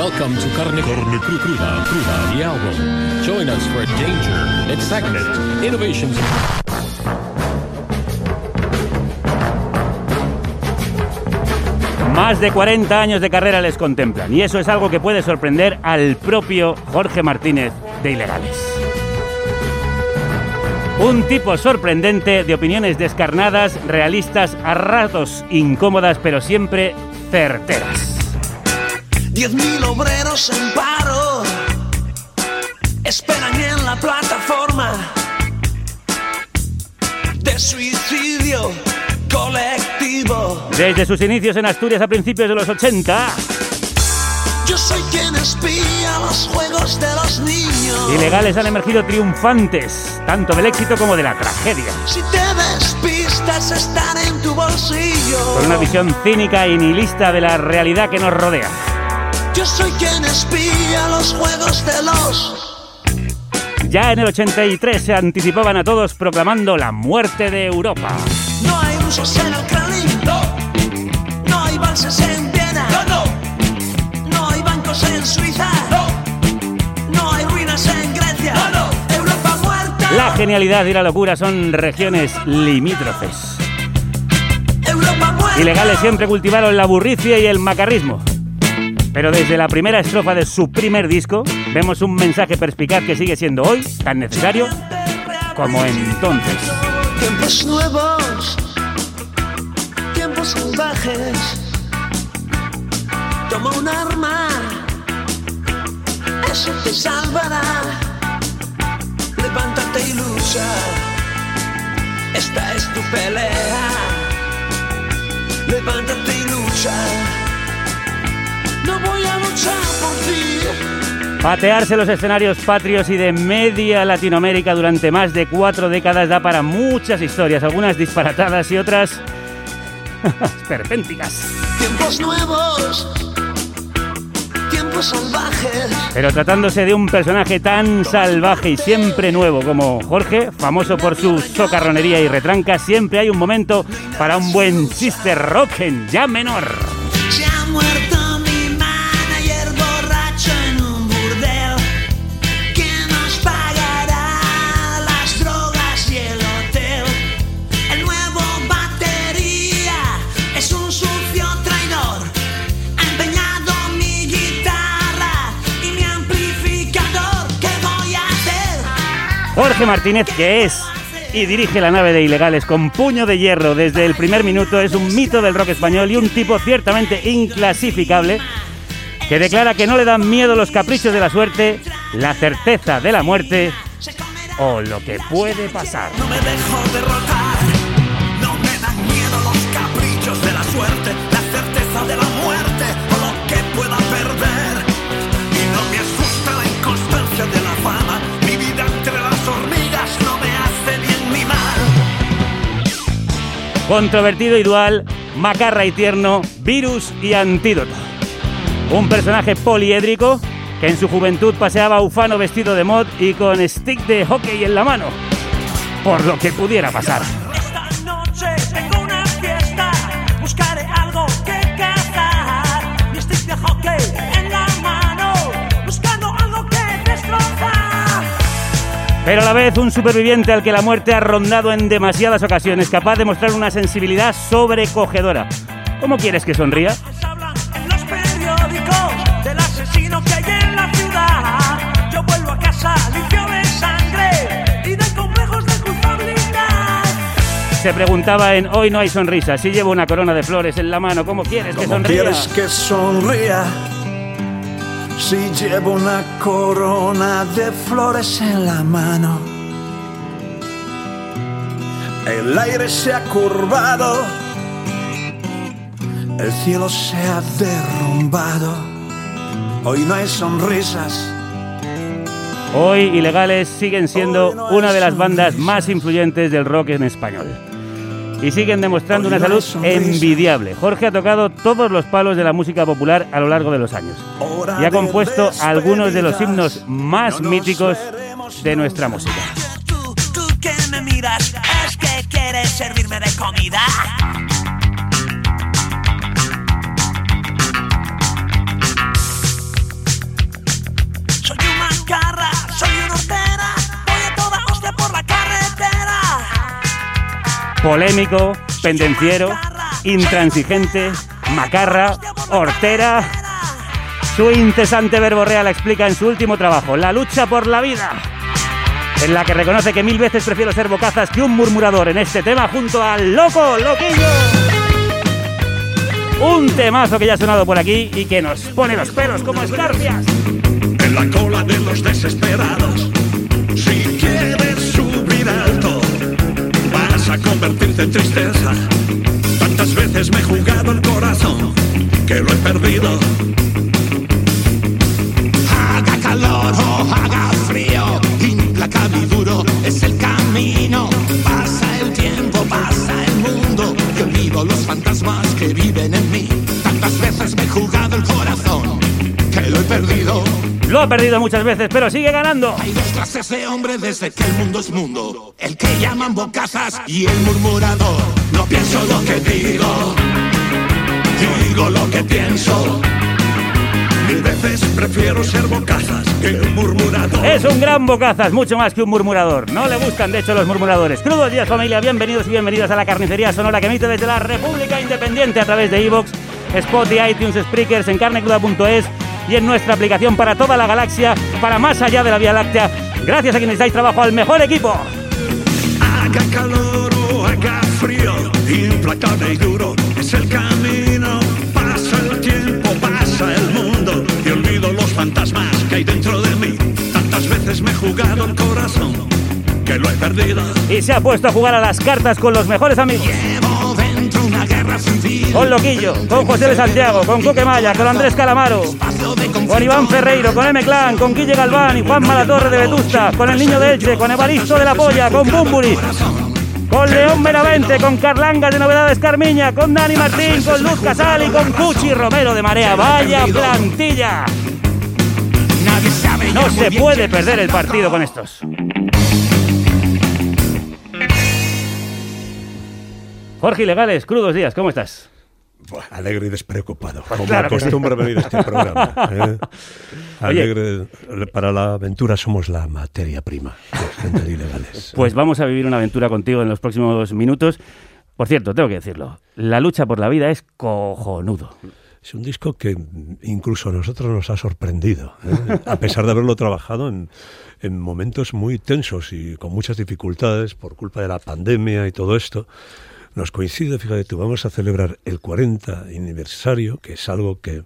Welcome to Carne, Carne Cru- Cruda, Cruda, the album. Join us for danger, excitement, innovations. Más de 40 años de carrera les contemplan y eso es algo que puede sorprender al propio Jorge Martínez de Ilegales. Un tipo sorprendente de opiniones descarnadas, realistas, a ratos incómodas, pero siempre certeras. Diez mil obreros en paro esperan en la plataforma de suicidio colectivo. Desde sus inicios en Asturias a principios de los 80, Yo soy quien espía los juegos de los niños. Ilegales han emergido triunfantes, tanto del éxito como de la tragedia. Si te despistas, estar en tu bolsillo. Con una visión cínica y nihilista de la realidad que nos rodea. Yo soy quien espía los juegos de los. Ya en el 83 se anticipaban a todos proclamando la muerte de Europa. No hay rusos en el Kremlin. No. No hay valses en Viena. No, no. No hay bancos en Suiza. No. No hay ruinas en Grecia. No, no. Europa muerta. La genialidad y la locura son regiones limítrofes. Ilegales siempre cultivaron la burricia y el macarrismo. Pero desde la primera estrofa de su primer disco, vemos un mensaje perspicaz que sigue siendo hoy tan necesario como entonces. Tiempos nuevos. Tiempos salvajes. Toma un arma. Eso te salvará. Levántate y lucha. Esta es tu pelea. Levántate y lucha. No voy a luchar por ti. Patearse los escenarios patrios y de media Latinoamérica durante más de cuatro décadas da para muchas historias, algunas disparatadas y otras esperpénticas. Tiempos nuevos. Tiempos salvajes. Pero tratándose de un personaje tan salvaje y siempre nuevo como Jorge, famoso por su socarronería y retranca, siempre hay un momento para un buen chiste rock en ya menor. Jorge Martínez, que es y dirige la nave de ilegales con puño de hierro desde el primer minuto, es un mito del rock español y un tipo ciertamente inclasificable que declara que no le dan miedo los caprichos de la suerte, la certeza de la muerte o lo que puede pasar. No me dejo derrotar. No me dan miedo los caprichos de la suerte, Controvertido y dual, macarra y tierno, virus y antídoto. Un personaje poliédrico que en su juventud paseaba ufano vestido de mod y con stick de hockey en la mano. Por lo que pudiera pasar. Pero a la vez un superviviente al que la muerte ha rondado en demasiadas ocasiones, capaz de mostrar una sensibilidad sobrecogedora. ¿Cómo quieres que sonría? Se preguntaba en Hoy no hay sonrisa. Si llevo una corona de flores en la mano, ¿cómo quieres que ¿Cómo sonría? quieres que sonría si llevo una corona de flores en la mano? El aire se ha curvado, el cielo se ha derrumbado. Hoy no hay sonrisas Hoy Ilegales siguen siendo una de las bandas más influyentes del rock en español. Y siguen demostrando una salud envidiable. Jorge ha tocado todos los palos de la música popular a lo largo de los años. Y ha compuesto algunos de los himnos más míticos de nuestra música. Tú, tú que me miras, es que quieres servirme de comida. Polémico, pendenciero, intransigente, macarra, hortera. Su incesante verborrea la explica en su último trabajo, La lucha por la vida, en la que reconoce que mil veces prefiero ser bocazas que un murmurador en este tema junto al loco, loquillo. Un temazo que ya ha sonado por aquí y que nos pone los pelos como escarpias. en la cola de Haga calor o haga frío, implacable y duro es el camino. Pasa el tiempo, pasa el mundo, y olvido los fantasmas que viven en mí. Tantas veces me he jugado el corazón que lo he perdido. Lo ha perdido muchas veces, pero sigue ganando. Hay dos clases de hombre desde que el mundo es mundo. El que llaman bocazas y el murmurador. No pienso lo que digo, digo lo que pienso. Mil veces prefiero ser bocazas que un murmurador. Es un gran bocazas, mucho más que un murmurador. No le gustan, de hecho, los murmuradores. Crudos días, familia. Bienvenidos y bienvenidas a la carnicería sonora que emite desde la República Independiente a través de Evox, Spotify, iTunes, Spreakers, en carnecruda.es y en nuestra aplicación para toda la galaxia, para más allá de la Vía Láctea. Gracias a quienes dais trabajo al mejor equipo. Haga calor o haga frío, implacable y duro es el camino. Pasa el tiempo, pasa el mundo y olvido los fantasmas que hay dentro de mí. Tantas veces me he jugado el corazón que lo he perdido. Y se ha puesto a jugar a las cartas con los mejores amigos. Llevo dentro una guerra civil. Con Loquillo, con José de Santiago, con Coque Maya, con Andrés Calamaro, con Iván Ferreiro, con M Clan, con Guille Galván y Juan Malatorre de Vetusta, con el Niño de Elche, con Evaristo de la Polla, con Bumburi, con León Benavente, con Carlangas de Novedades Carmiña, con Dani Martín, con Luz Casal y con Cuchi Romero de Marea. ¡Vaya plantilla! No se puede perder el partido con estos. Jorge Ilegales, crudos días, ¿cómo estás? Buah, alegre y despreocupado, como claro sí. acostumbra venir a este programa. ¿eh? Alegre, para la aventura somos la materia prima, los gente de ilegales. Pues vamos a vivir una aventura contigo en los próximos minutos. Por cierto, tengo que decirlo, la lucha por la vida es cojonudo. Es un disco que incluso a nosotros nos ha sorprendido, ¿eh? a pesar de haberlo trabajado en, en momentos muy tensos y con muchas dificultades por culpa de la pandemia y todo esto. Nos coincide, fíjate tú, vamos a celebrar el 40 aniversario, que es algo que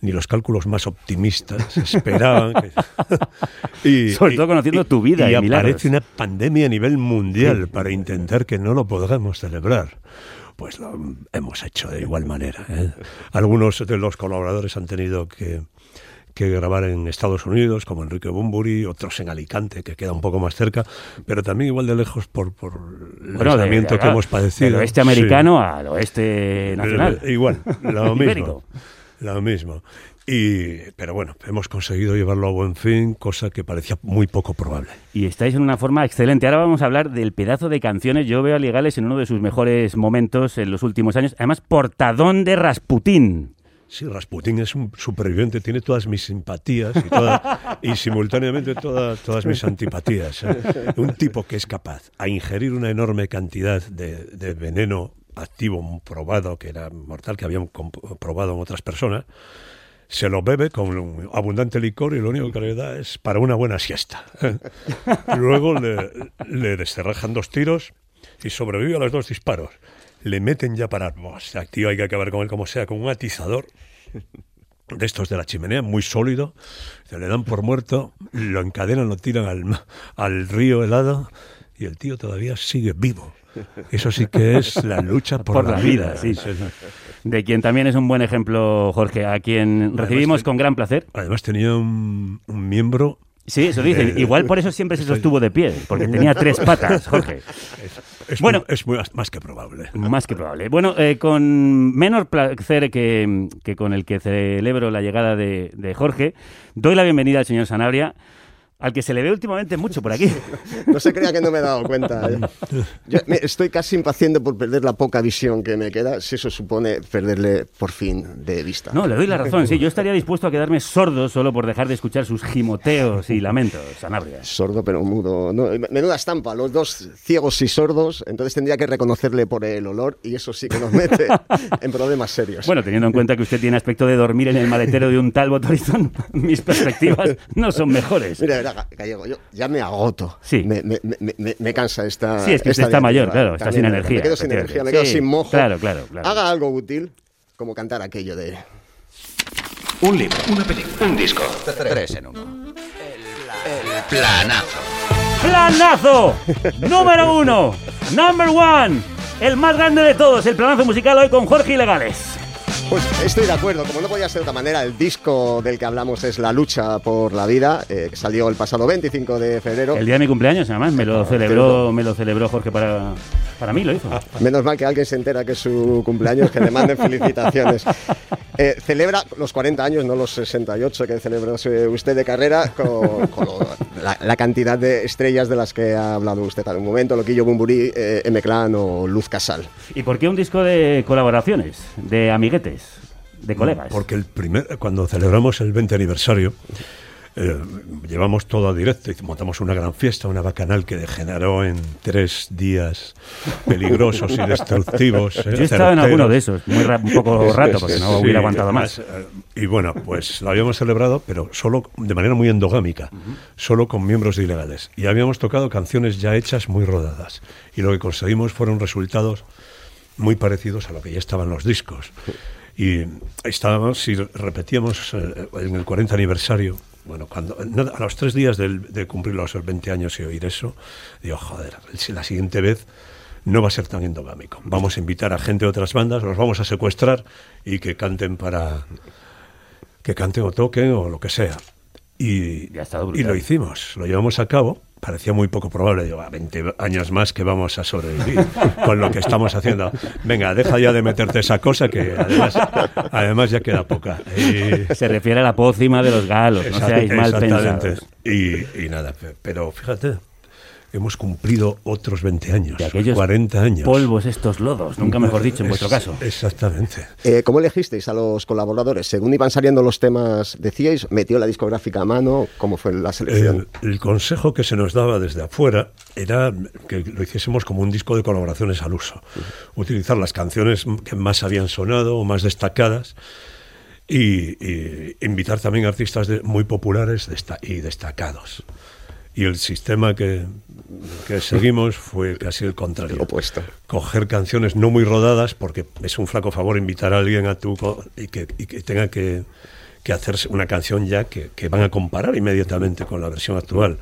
ni los cálculos más optimistas esperaban. que- y, Sobre todo conociendo tu vida y y aparece una pandemia a nivel mundial para intentar que no lo podamos celebrar. Pues lo hemos hecho de igual manera. ¿eh? Algunos de los colaboradores han tenido que, que grabar en Estados Unidos, como Enrique Bumburi, otros en Alicante, que queda un poco más cerca, pero también igual de lejos por, por el Bueno, de- aislamiento de- que hemos padecido. Del oeste americano al oeste nacional. Igual, lo mismo. Lo mismo. Y, pero bueno, hemos conseguido llevarlo a buen fin, cosa que parecía muy poco probable. Y estáis en una forma excelente. Ahora vamos a hablar del pedazo de canciones. Yo veo a Ligales en uno de sus mejores momentos en los últimos años. Además, portadón de Rasputín. Sí, Rasputín es un superviviente, tiene todas mis simpatías y, simultáneamente toda- todas mis antipatías. ¿eh? Un tipo que es capaz a ingerir una enorme cantidad de, veneno activo probado, que era mortal, que habían probado en otras personas, se lo bebe con un abundante licor y lo único que le da es para una buena siesta. ¿eh? Luego le, le dos tiros y sobrevive a los dos disparos. Le meten ya para... Buah, este tío hay que acabar con él como sea, con un atizador de estos de la chimenea, muy sólido. Se le dan por muerto, lo encadenan, lo tiran al, al río helado y el tío todavía sigue vivo. Eso sí que es la lucha por, Por la vida, sí. De quien también es un buen ejemplo, Jorge, a quien recibimos con gran placer. Además tenía un, un miembro Sí, eso dicen. Eh, Igual por eso siempre se sostuvo de pie, porque tenía tres patas, Jorge. Es, Bueno. muy- es muy- más que probable. Más que probable. Bueno, eh, con menos placer que, que con el que celebro la llegada de, de Jorge, doy la bienvenida al señor Sanabria, al que se le ve últimamente mucho por aquí. No se crea que no me he dado cuenta. ¿eh? Yo estoy casi impaciente por perder la poca visión que me queda, si eso supone perderle por fin de vista. No, le doy la razón. Sí, yo estaría dispuesto a quedarme sordo solo por dejar de escuchar sus gimoteos y lamentos, Sanabria. Sordo pero mudo. No, menuda estampa, los dos ciegos y sordos, entonces tendría que reconocerle por el olor y eso sí que nos mete en problemas serios. Bueno, teniendo en cuenta que usted tiene aspecto de dormir en el maletero de un tal Horizon, mis perspectivas no son mejores. Mira, Gallego, yo ya me agoto. Sí. Me, me- me- me- me cansa esta. Sí, es que usted está mayor, claro, está sin energía, Me quedo sin energía, me quedo Sí, sin mojo. claro, claro, claro. Haga algo útil, como cantar aquello de. Un libro, una película, un disco. Tres en uno. El planazo. ¡Planazo! Número uno, number one, el más grande de todos, el planazo musical hoy con Jorge Ilegales. Pues estoy de acuerdo, como no podía ser de otra manera, el disco del que hablamos es La lucha por la vida, eh, que salió el pasado 25 de febrero. El día de mi cumpleaños, además, me lo celebró, me lo celebró Jorge para, para mí, lo hizo. Menos mal que alguien se entera que es su cumpleaños, que le manden felicitaciones. Eh, celebra los 40 años, no los 68 que celebró usted de carrera, con, con lo- la, la cantidad de estrellas de las que ha hablado usted en un momento, Loquillo Bumburi, eh, M-Clan o Luz Casal. ¿Y por qué un disco de colaboraciones, de amiguetes, de colegas? Porque el primer, cuando celebramos el 20 aniversario, eh, llevamos todo a directo y montamos una gran fiesta, una bacanal que degeneró en tres días peligrosos y destructivos. eh, Yo estaba en certeros. alguno de esos, muy ra- un poco rato, porque no Sí, hubiera aguantado más. eh, Y bueno, pues lo habíamos celebrado, pero solo de manera muy endogámica, solo con miembros de ilegales. Y habíamos tocado canciones ya hechas, muy rodadas. Y lo que conseguimos fueron resultados muy parecidos a lo que ya estaban los discos. Y estábamos, si repetíamos eh, en el 40 aniversario, bueno, cuando nada, a los tres días del- de cumplir los 20 años y oír eso, digo, joder, la siguiente vez no va a ser tan endogámico. Vamos a invitar a gente de otras bandas, los vamos a secuestrar y que canten para que canten o toquen o lo que sea. Y, y lo hicimos, lo llevamos a cabo. Parecía muy poco probable, digo, a 20 años más que vamos a sobrevivir con lo que estamos haciendo. Venga, deja ya de meterte esa cosa que además, además ya queda poca. Y- Se refiere a la pócima de los galos, no seáis mal pensados. Y, y nada, pe- pero fíjate, hemos cumplido otros 20 años, De aquellos 40 años. polvos estos lodos, nunca mejor dicho en vuestro Es- caso. Exactamente. Eh, ¿Cómo elegisteis a los colaboradores? Según iban saliendo los temas, decíais, metió la discográfica a mano, ¿cómo fue la selección? El, el consejo que se nos daba desde afuera era que lo hiciésemos como un disco de colaboraciones al uso. Utilizar las canciones que más habían sonado o más destacadas y, y invitar también artistas de- muy populares desta- y destacados. Y el sistema que, que seguimos fue casi el contrario. Lo opuesto. Coger canciones no muy rodadas, porque es un flaco favor invitar a alguien a tu y que, y que tenga que, que hacerse una canción ya que, que van a comparar inmediatamente con la versión actual.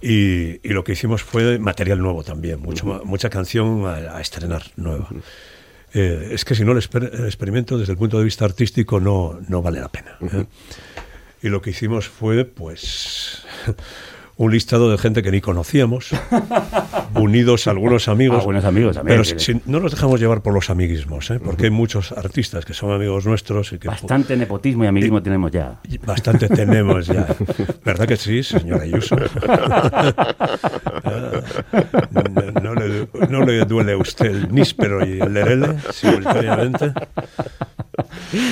Y, y lo que hicimos fue material nuevo también, mucho, ma- mucha canción a, a estrenar nueva. Eh, es que si no el, exper- el experimento desde el punto de vista artístico no, no vale la pena. ¿eh? Y lo que hicimos fue, pues, un listado de gente que ni conocíamos, unidos a algunos amigos. Algunos amigos también, Pero si- no nos dejamos llevar por los amiguismos, ¿eh? porque hay muchos artistas que son amigos nuestros y que Bastante nepotismo y amiguismo tenemos ya. Bastante tenemos ya. ¿Verdad que sí, señora Ayuso? no, no le, no le duele a usted el níspero y el lerele simultáneamente.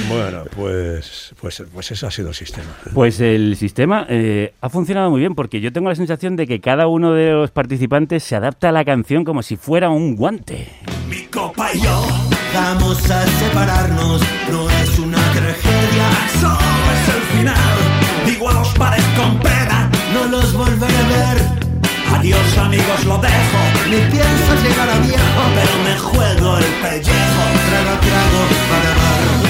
Bueno, pues, pues, pues ese ha sido el sistema. Pues el sistema eh, ha funcionado muy bien porque yo tengo la sensación de que cada uno de los participantes se adapta a la canción como si fuera un guante. Mi copa y yo vamos a separarnos, no es una tragedia, solo es el final. Digo a los pares con pena, no los volveré a ver. Adiós amigos, lo dejo. Ni pienso llegar a viejo, pero me juego el pellejo. Trago trago para dar.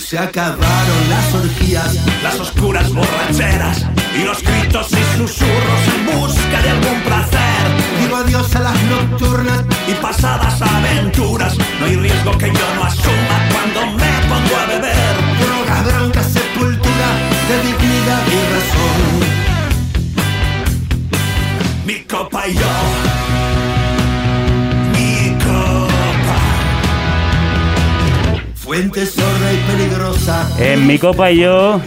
Se acabaron las orgías, las oscuras borracheras y los gritos y susurros en busca de algún placer. Digo adiós a las nocturnas y pasadas aventuras. No hay riesgo que yo no asuma cuando me pongo a beber. Droga, bronca, sepultura de dignidad y razón. Mi copa y yo. Fuente sorda y peligrosa. En mi copa y yo,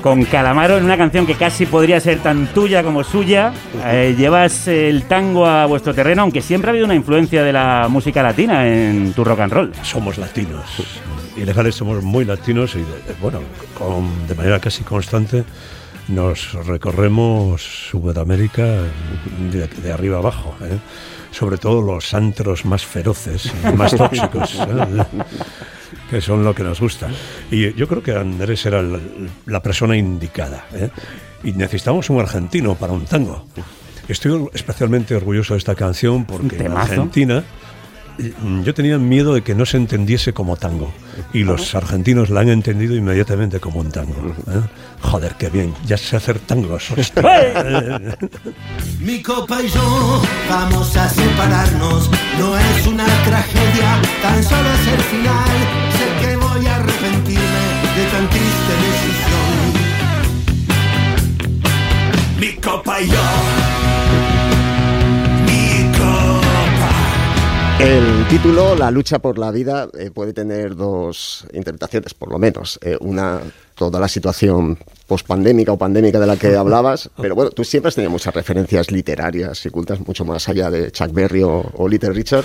con Calamaro, en una canción que casi podría ser tan tuya como suya, eh, llevas el tango a vuestro terreno, aunque siempre ha habido una influencia de la música latina en tu rock and roll. Somos latinos. Ilegales somos muy latinos y, de- bueno, con- de manera casi constante nos recorremos Sudamérica de, de arriba abajo. ¿eh? Sobre todo los antros más feroces y más tóxicos. ¿eh? Que son lo que nos gusta. Y yo creo que Andrés era la, la persona indicada. ¿eh? Y necesitamos un argentino para un tango. Estoy especialmente orgulloso de esta canción porque en. Argentina yo tenía miedo de que no se entendiese como tango. Y los argentinos la han entendido inmediatamente como un tango. ¿eh? Joder, qué bien, ya sé hacer tangos. Mi copa y yo vamos a separarnos. No es una tragedia, tan solo es el final. Sé que voy a arrepentirme de tan triste decisión. Mi copa y yo. El título, La lucha por la vida, eh, puede tener dos interpretaciones, por lo menos. Eh, una, toda la situación pospandémica o pandémica de la que hablabas, pero bueno, tú siempre has tenido muchas referencias literarias y cultas, mucho más allá de Chuck Berry o, o Little Richard.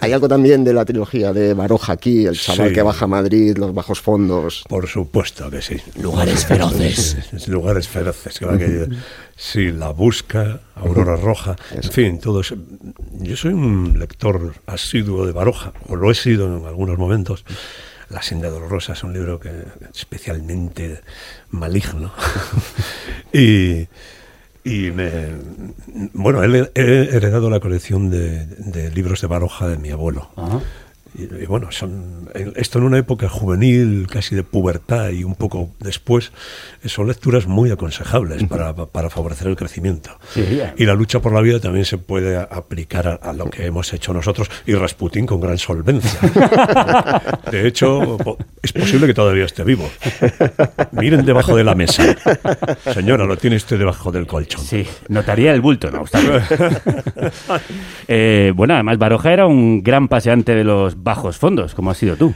Hay algo también de la trilogía de Baroja aquí, el chaval Sí. que baja a Madrid, los bajos fondos. Por supuesto que sí. Lugares feroces. Lugares feroces. claro que- sí, La Busca, Aurora Roja, en fin, todo eso. Yo soy un lector asiduo de Baroja, o lo he sido en algunos momentos. La senda dolorosa es un libro que especialmente maligno. y, y me, bueno, he, he heredado la colección de, de libros de Baroja de mi abuelo. Y, y bueno, son esto en una época juvenil, casi de pubertad y un poco después, eh, son lecturas muy aconsejables para, para favorecer el crecimiento. Sí. Y la lucha por la vida también se puede aplicar a, a lo que hemos hecho nosotros y Rasputín con gran solvencia. De hecho, es posible que todavía esté vivo. Miren debajo de la mesa. Señora, lo tiene usted debajo del colchón. Sí, notaría el bulto, no obstante. Eh, bueno, además Baroja era un gran paseante de los bajos fondos, como has sido tú.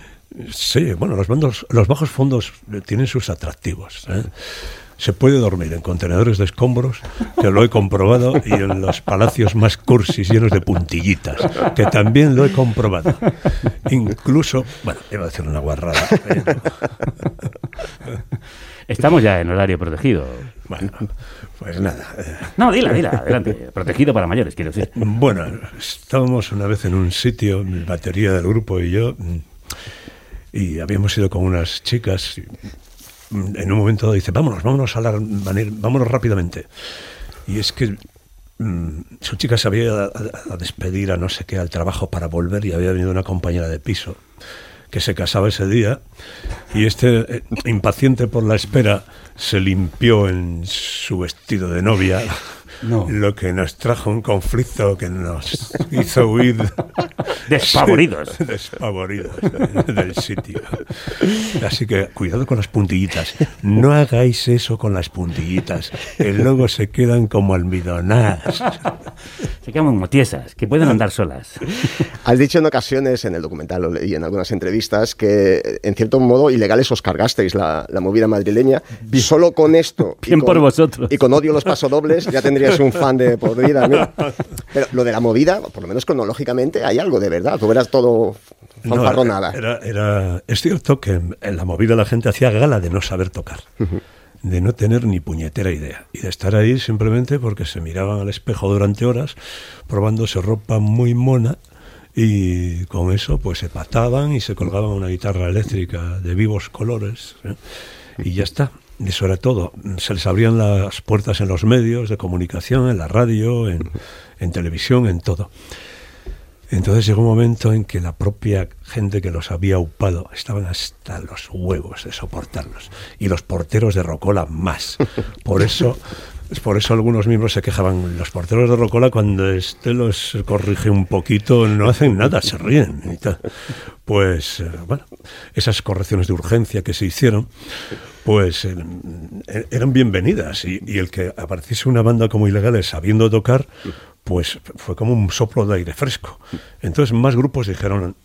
Sí, bueno, los, bandos- los bajos fondos tienen sus atractivos. ¿eh? Se puede dormir en contenedores de escombros, que lo he comprobado, y en los palacios más cursis llenos de puntillitas, que también lo he comprobado. Incluso, bueno, iba a decir una guarrada. pero- Estamos ya en horario protegido. Bueno, pues nada. eh, No, dila, dila, adelante. Protegido para mayores, quiero decir. Bueno, estábamos una vez en un sitio, mi batería del grupo y yo, y habíamos ido con unas chicas. y, mm, en un momento dice, vámonos, vámonos a la, vámonos rápidamente. Y es que mm, su chica se había ido a despedir a no sé qué al trabajo para volver y había venido una compañera de piso que se casaba ese día y este, eh, impaciente por la espera, se limpió en su vestido de novia, lo que nos trajo un conflicto que nos hizo huir Despavoridos. Despavoridos del sitio. Así que cuidado con las puntillitas. No hagáis eso con las puntillitas, que luego se quedan como almidonadas. Se quedan como tiesas, que pueden andar solas. Has dicho en ocasiones, en el documental leí en algunas entrevistas, que en cierto modo ilegales os cargasteis la, la movida madrileña. Solo con esto. y Bien con- por vosotros. Y con odio los pasodobles ya tendrías un fan de por vida. ¿no? Pero lo de la movida, por lo menos cronológicamente, hay algo de verdad. Tú eras todo No, fanfarronada. era, era- es cierto que en la movida la gente hacía gala de no saber tocar. de no tener ni puñetera idea y de estar ahí simplemente porque se miraban al espejo durante horas probándose ropa muy mona y con eso pues se pataban y se colgaban una guitarra eléctrica de vivos colores ¿eh? y ya está. Eso era todo. Se les abrían las puertas en los medios de comunicación, en la radio, en, en televisión, en todo. Entonces llegó un momento en que la propia gente que los había upado estaban hasta los huevos de soportarlos. Y los porteros de Rocola más. Por eso Por eso algunos miembros se quejaban. Los porteros de Rocola, cuando este los corrige un poquito, no hacen nada, se ríen. y tal. Pues, eh, bueno, esas correcciones de urgencia que se hicieron, pues eh, eh, eran bienvenidas. Y, y el que apareciese una banda como Ilegales sabiendo tocar, pues fue como un soplo de aire fresco. Entonces, más grupos dijeron,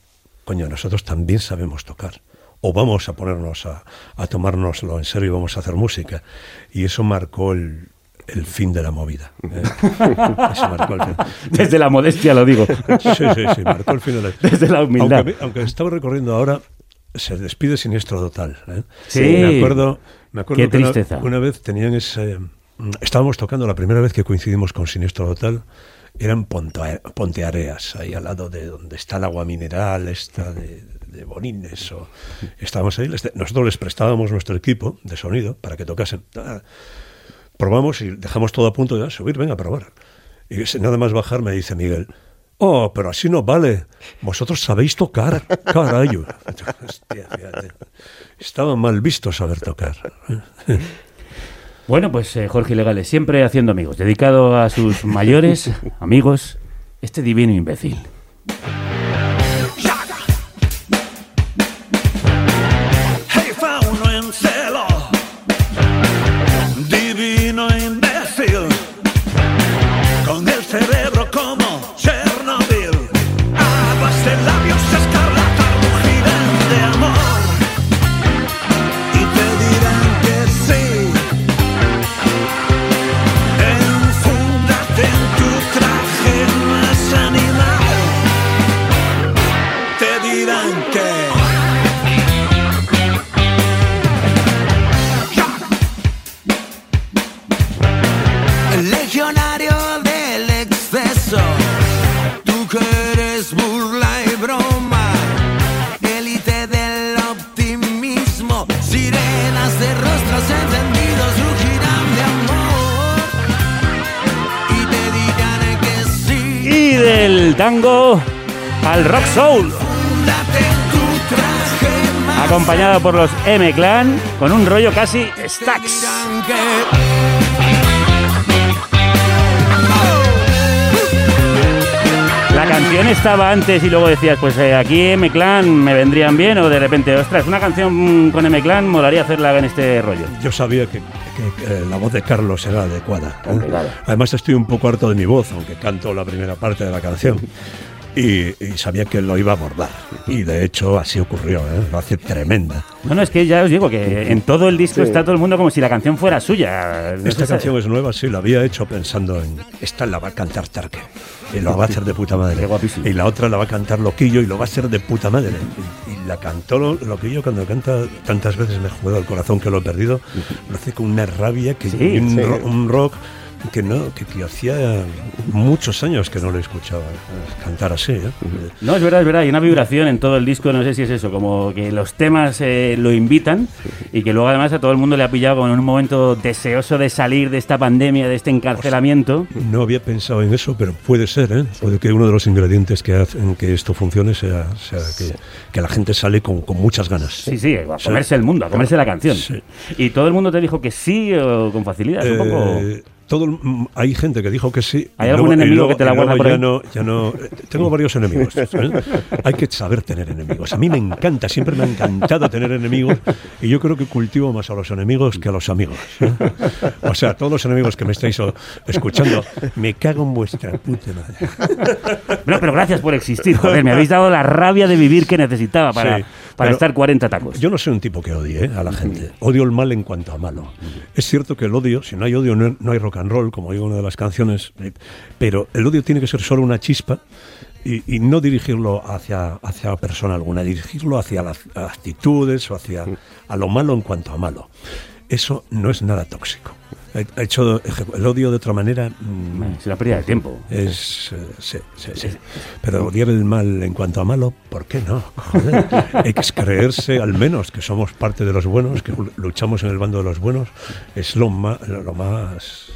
coño, nosotros también sabemos tocar. O vamos a ponernos a, a tomárnoslo en serio y vamos a hacer música. Y eso marcó el, el fin de la movida. ¿eh? Eso marcó el fin. Desde la modestia lo digo. Sí, sí, sí, marcó el fin de la... Desde la humildad. Aunque, aunque estaba recorriendo ahora, se despide Siniestro Total. ¿eh? Sí. Me acuerdo, me acuerdo Qué que una- tristeza. Una, vez tenían ese... Estábamos tocando la primera vez que coincidimos con Siniestro Total. Eran Ponte, Ponteareas, ahí al lado de donde está el agua mineral, esta de, de Bonines. O, estábamos ahí. les- nosotros les prestábamos nuestro equipo de sonido para que tocasen. Probamos y dejamos todo a punto de ah, subir, venga a probar. Y nada más bajar me dice Miguel, oh, pero así no vale, vosotros sabéis tocar, carayo. Hostia. Estaba mal visto saber tocar. Bueno, pues eh, Jorge Ilegales, siempre haciendo amigos, dedicado a sus mayores amigos, este divino imbécil. Tango al rock soul, acompañado por los M-Clan, con un rollo casi stacks. Canción estaba antes y luego decías, pues eh, aquí M-Clan me vendrían bien, o de repente, ostras, una canción con M-Clan molaría hacerla en este rollo. Yo sabía que, que- que la voz de Carlos era adecuada. ¿eh? Además estoy un poco harto de mi voz, aunque canto la primera parte de la canción. Y, y sabía que lo iba a abordar. Y de hecho así ocurrió, ¿eh? lo hace tremenda. No, no, es que ya os digo que en todo el disco está todo el mundo como si la canción fuera suya. No Esta canción es nueva, sí, la había hecho pensando en. Esta la va a cantar Tarque. Y lo va a hacer de puta madre. Qué guapísimo. Y la otra la va a cantar Loquillo y lo va a hacer de puta madre. Y, y la cantó Lo- Loquillo cuando canta tantas veces me he jugado el corazón que lo he perdido. Lo hace con una rabia que Sí, y un, sí. ro- un rock que no que, que hacía muchos años que no le escuchaba eh, cantar así. ¿eh? No, es verdad, es verdad. Hay una vibración en todo el disco, no sé si es eso, como que los temas eh, lo invitan y que luego además a todo el mundo le ha pillado como en un momento deseoso de salir de esta pandemia, de este encarcelamiento. No había pensado en eso, pero puede ser, ¿eh? Puede que uno de los ingredientes que hacen que esto funcione sea, sea que, que la gente sale con, con muchas ganas. Sí, sí, a comerse el mundo, a comerse la canción. Sí. Y todo el mundo te dijo que sí o con facilidad, un poco... Todo, el- hay gente que dijo que sí. ¿Hay algún luego- enemigo luego- que te la guarda por ya ahí? no, ya no, Tengo varios enemigos. ¿eh? Hay que saber tener enemigos. A mí me encanta, siempre me ha encantado tener enemigos y yo creo que cultivo más a los enemigos que a los amigos. ¿eh? O sea, todos los enemigos que me estáis escuchando, me cago en vuestra puta madre. No, pero gracias por existir, joder, me habéis dado la rabia de vivir que necesitaba para, Sí, para pero estar 40 tacos. Yo no soy un tipo que odie ¿eh? a la gente. Odio el mal en cuanto a malo. Es cierto que el odio, si no hay odio, no, no hay rock and roll, como digo en una de las canciones, pero el odio tiene que ser solo una chispa y, y no dirigirlo hacia, hacia persona alguna, dirigirlo hacia las actitudes o hacia a lo malo en cuanto a malo. Eso no es nada tóxico. He hecho el odio de otra manera. mm, Es una pérdida de tiempo. es, eh, sí, sí, sí. Pero odiar el mal en cuanto a malo, ¿por qué no? Joder. Hay que creerse al menos que somos parte de los buenos, que luchamos en el bando de los buenos, es lo más, lo más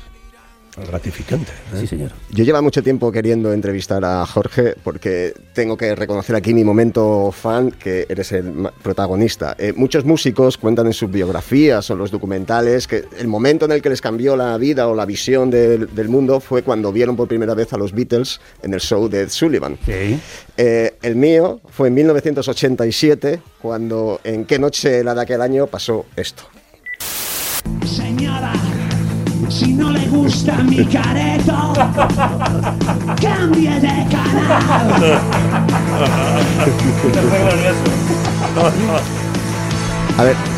gratificante. ¿eh? Sí, señor. Yo llevo mucho tiempo queriendo entrevistar a Jorge porque tengo que reconocer aquí mi momento fan que eres el protagonista. Eh, muchos músicos cuentan en sus biografías o en los documentales que el momento en el que les cambió la vida o la visión del, del mundo fue cuando vieron por primera vez a los Beatles en el show de Ed Sullivan. Sí. Eh, el mío fue en 1987 cuando en qué noche la de aquel año pasó esto. Señora, si no le gusta mi careto, cambie de canal. A ver.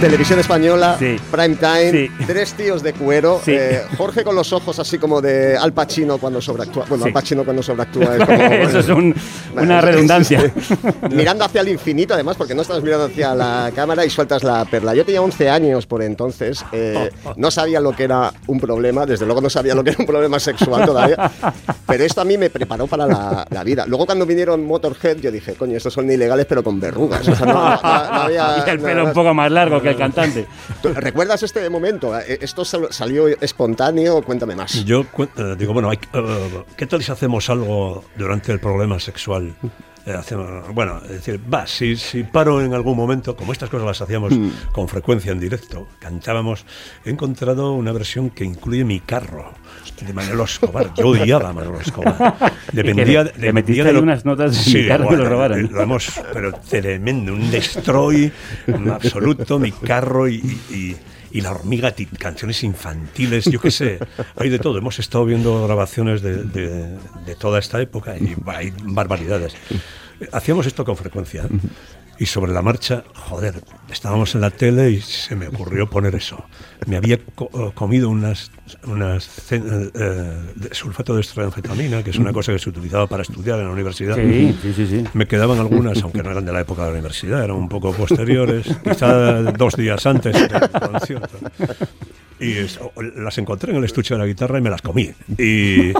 Televisión española, Sí. prime time, Sí. tres tíos de cuero, Sí. eh, Jorge con los ojos así como de Al Pacino cuando sobreactúa. Bueno. Al Pacino cuando sobreactúa es como... Eso es un- una redundancia. Mirando hacia el infinito, además, porque no estás mirando hacia la cámara y sueltas la perla. Yo tenía 11 años por entonces, eh, no sabía lo que era un problema, desde luego no sabía lo que era un problema sexual todavía, pero esto a mí me preparó para la, la vida. Luego cuando vinieron Motorhead, yo dije, coño, estos son ilegales pero con verrugas. O sea, no- no- no- había y el pelo un poco más largo que el cantante. ¿Tú ¿Recuerdas este momento? Eh, ¿Esto sal- salió espontáneo? Cuéntame más. Yo cu- eh, digo, bueno, hay eh, ¿qué tal si hacemos algo durante el problema sexual? Eh, hacemos- bueno, es decir, va, si, si paro en algún momento, como estas cosas las hacíamos con frecuencia en directo, cantábamos, he encontrado una versión que incluye mi carro de Manolo Escobar. Yo odiaba a Manolo Escobar. Dependía, le- metiste ahí unas notas de mi carro que lo robaron. Lo hemos, pero tremendo, un destroy absoluto, mi carro y, y- y la hormiga, canciones infantiles, yo qué sé, hay de todo. Hemos estado viendo grabaciones de, de- de toda esta época y hay barbaridades. Hacíamos esto con frecuencia. ¿Eh? Y sobre la marcha, joder, estábamos en la tele y se me ocurrió poner eso. Me había co- eh, comido unas, unas eh, de sulfato de estradianfetamina, que es una cosa que se utilizaba para estudiar en la universidad. Sí, sí, sí, sí. Me quedaban algunas, aunque no eran de la época de la universidad, eran un poco posteriores, quizá dos días antes del concierto. Y las encontré en el estuche de la guitarra y me las comí. Y,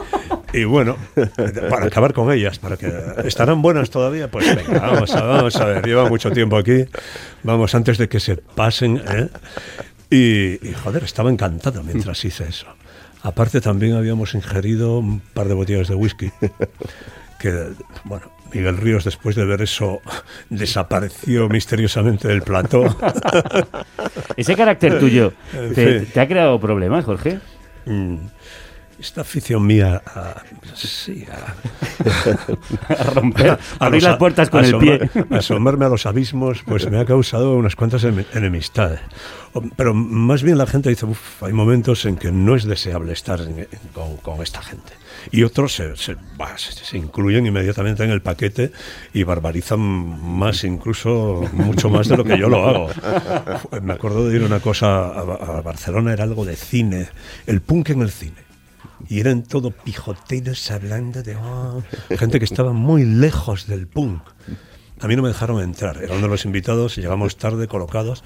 y bueno, para acabar con ellas, para que estarán buenas todavía, pues venga, vamos a, vamos a ver, lleva mucho tiempo aquí, vamos antes de que se pasen. ¿eh? Y, y, joder, estaba encantado mientras hice eso. Aparte también habíamos ingerido un par de botellas de whisky que, bueno, Miguel Ríos después de ver eso desapareció misteriosamente del plató. Ese carácter tuyo, En ¿te, fin. te ha creado problemas, Jorge? Mm, Esta afición mía a, sí, a, A romper, abrir los las puertas con el pie. Asomarme a los abismos, pues me ha causado unas cuantas ene- enemistades. Pero más bien la gente dice, "Uf, hay momentos en que no es deseable estar en- en- con, con esta gente. Y otros se, se- bah, se- se incluyen inmediatamente en el paquete y barbarizan más, incluso mucho más de lo que yo lo hago. Me acuerdo de ir una cosa a Barcelona, era algo de cine, el punk en el cine. Y eran todo pijoteros hablando de "Oh", gente que estaba muy lejos del punk. A mí no me dejaron entrar, era uno de los invitados, llegamos tarde colocados,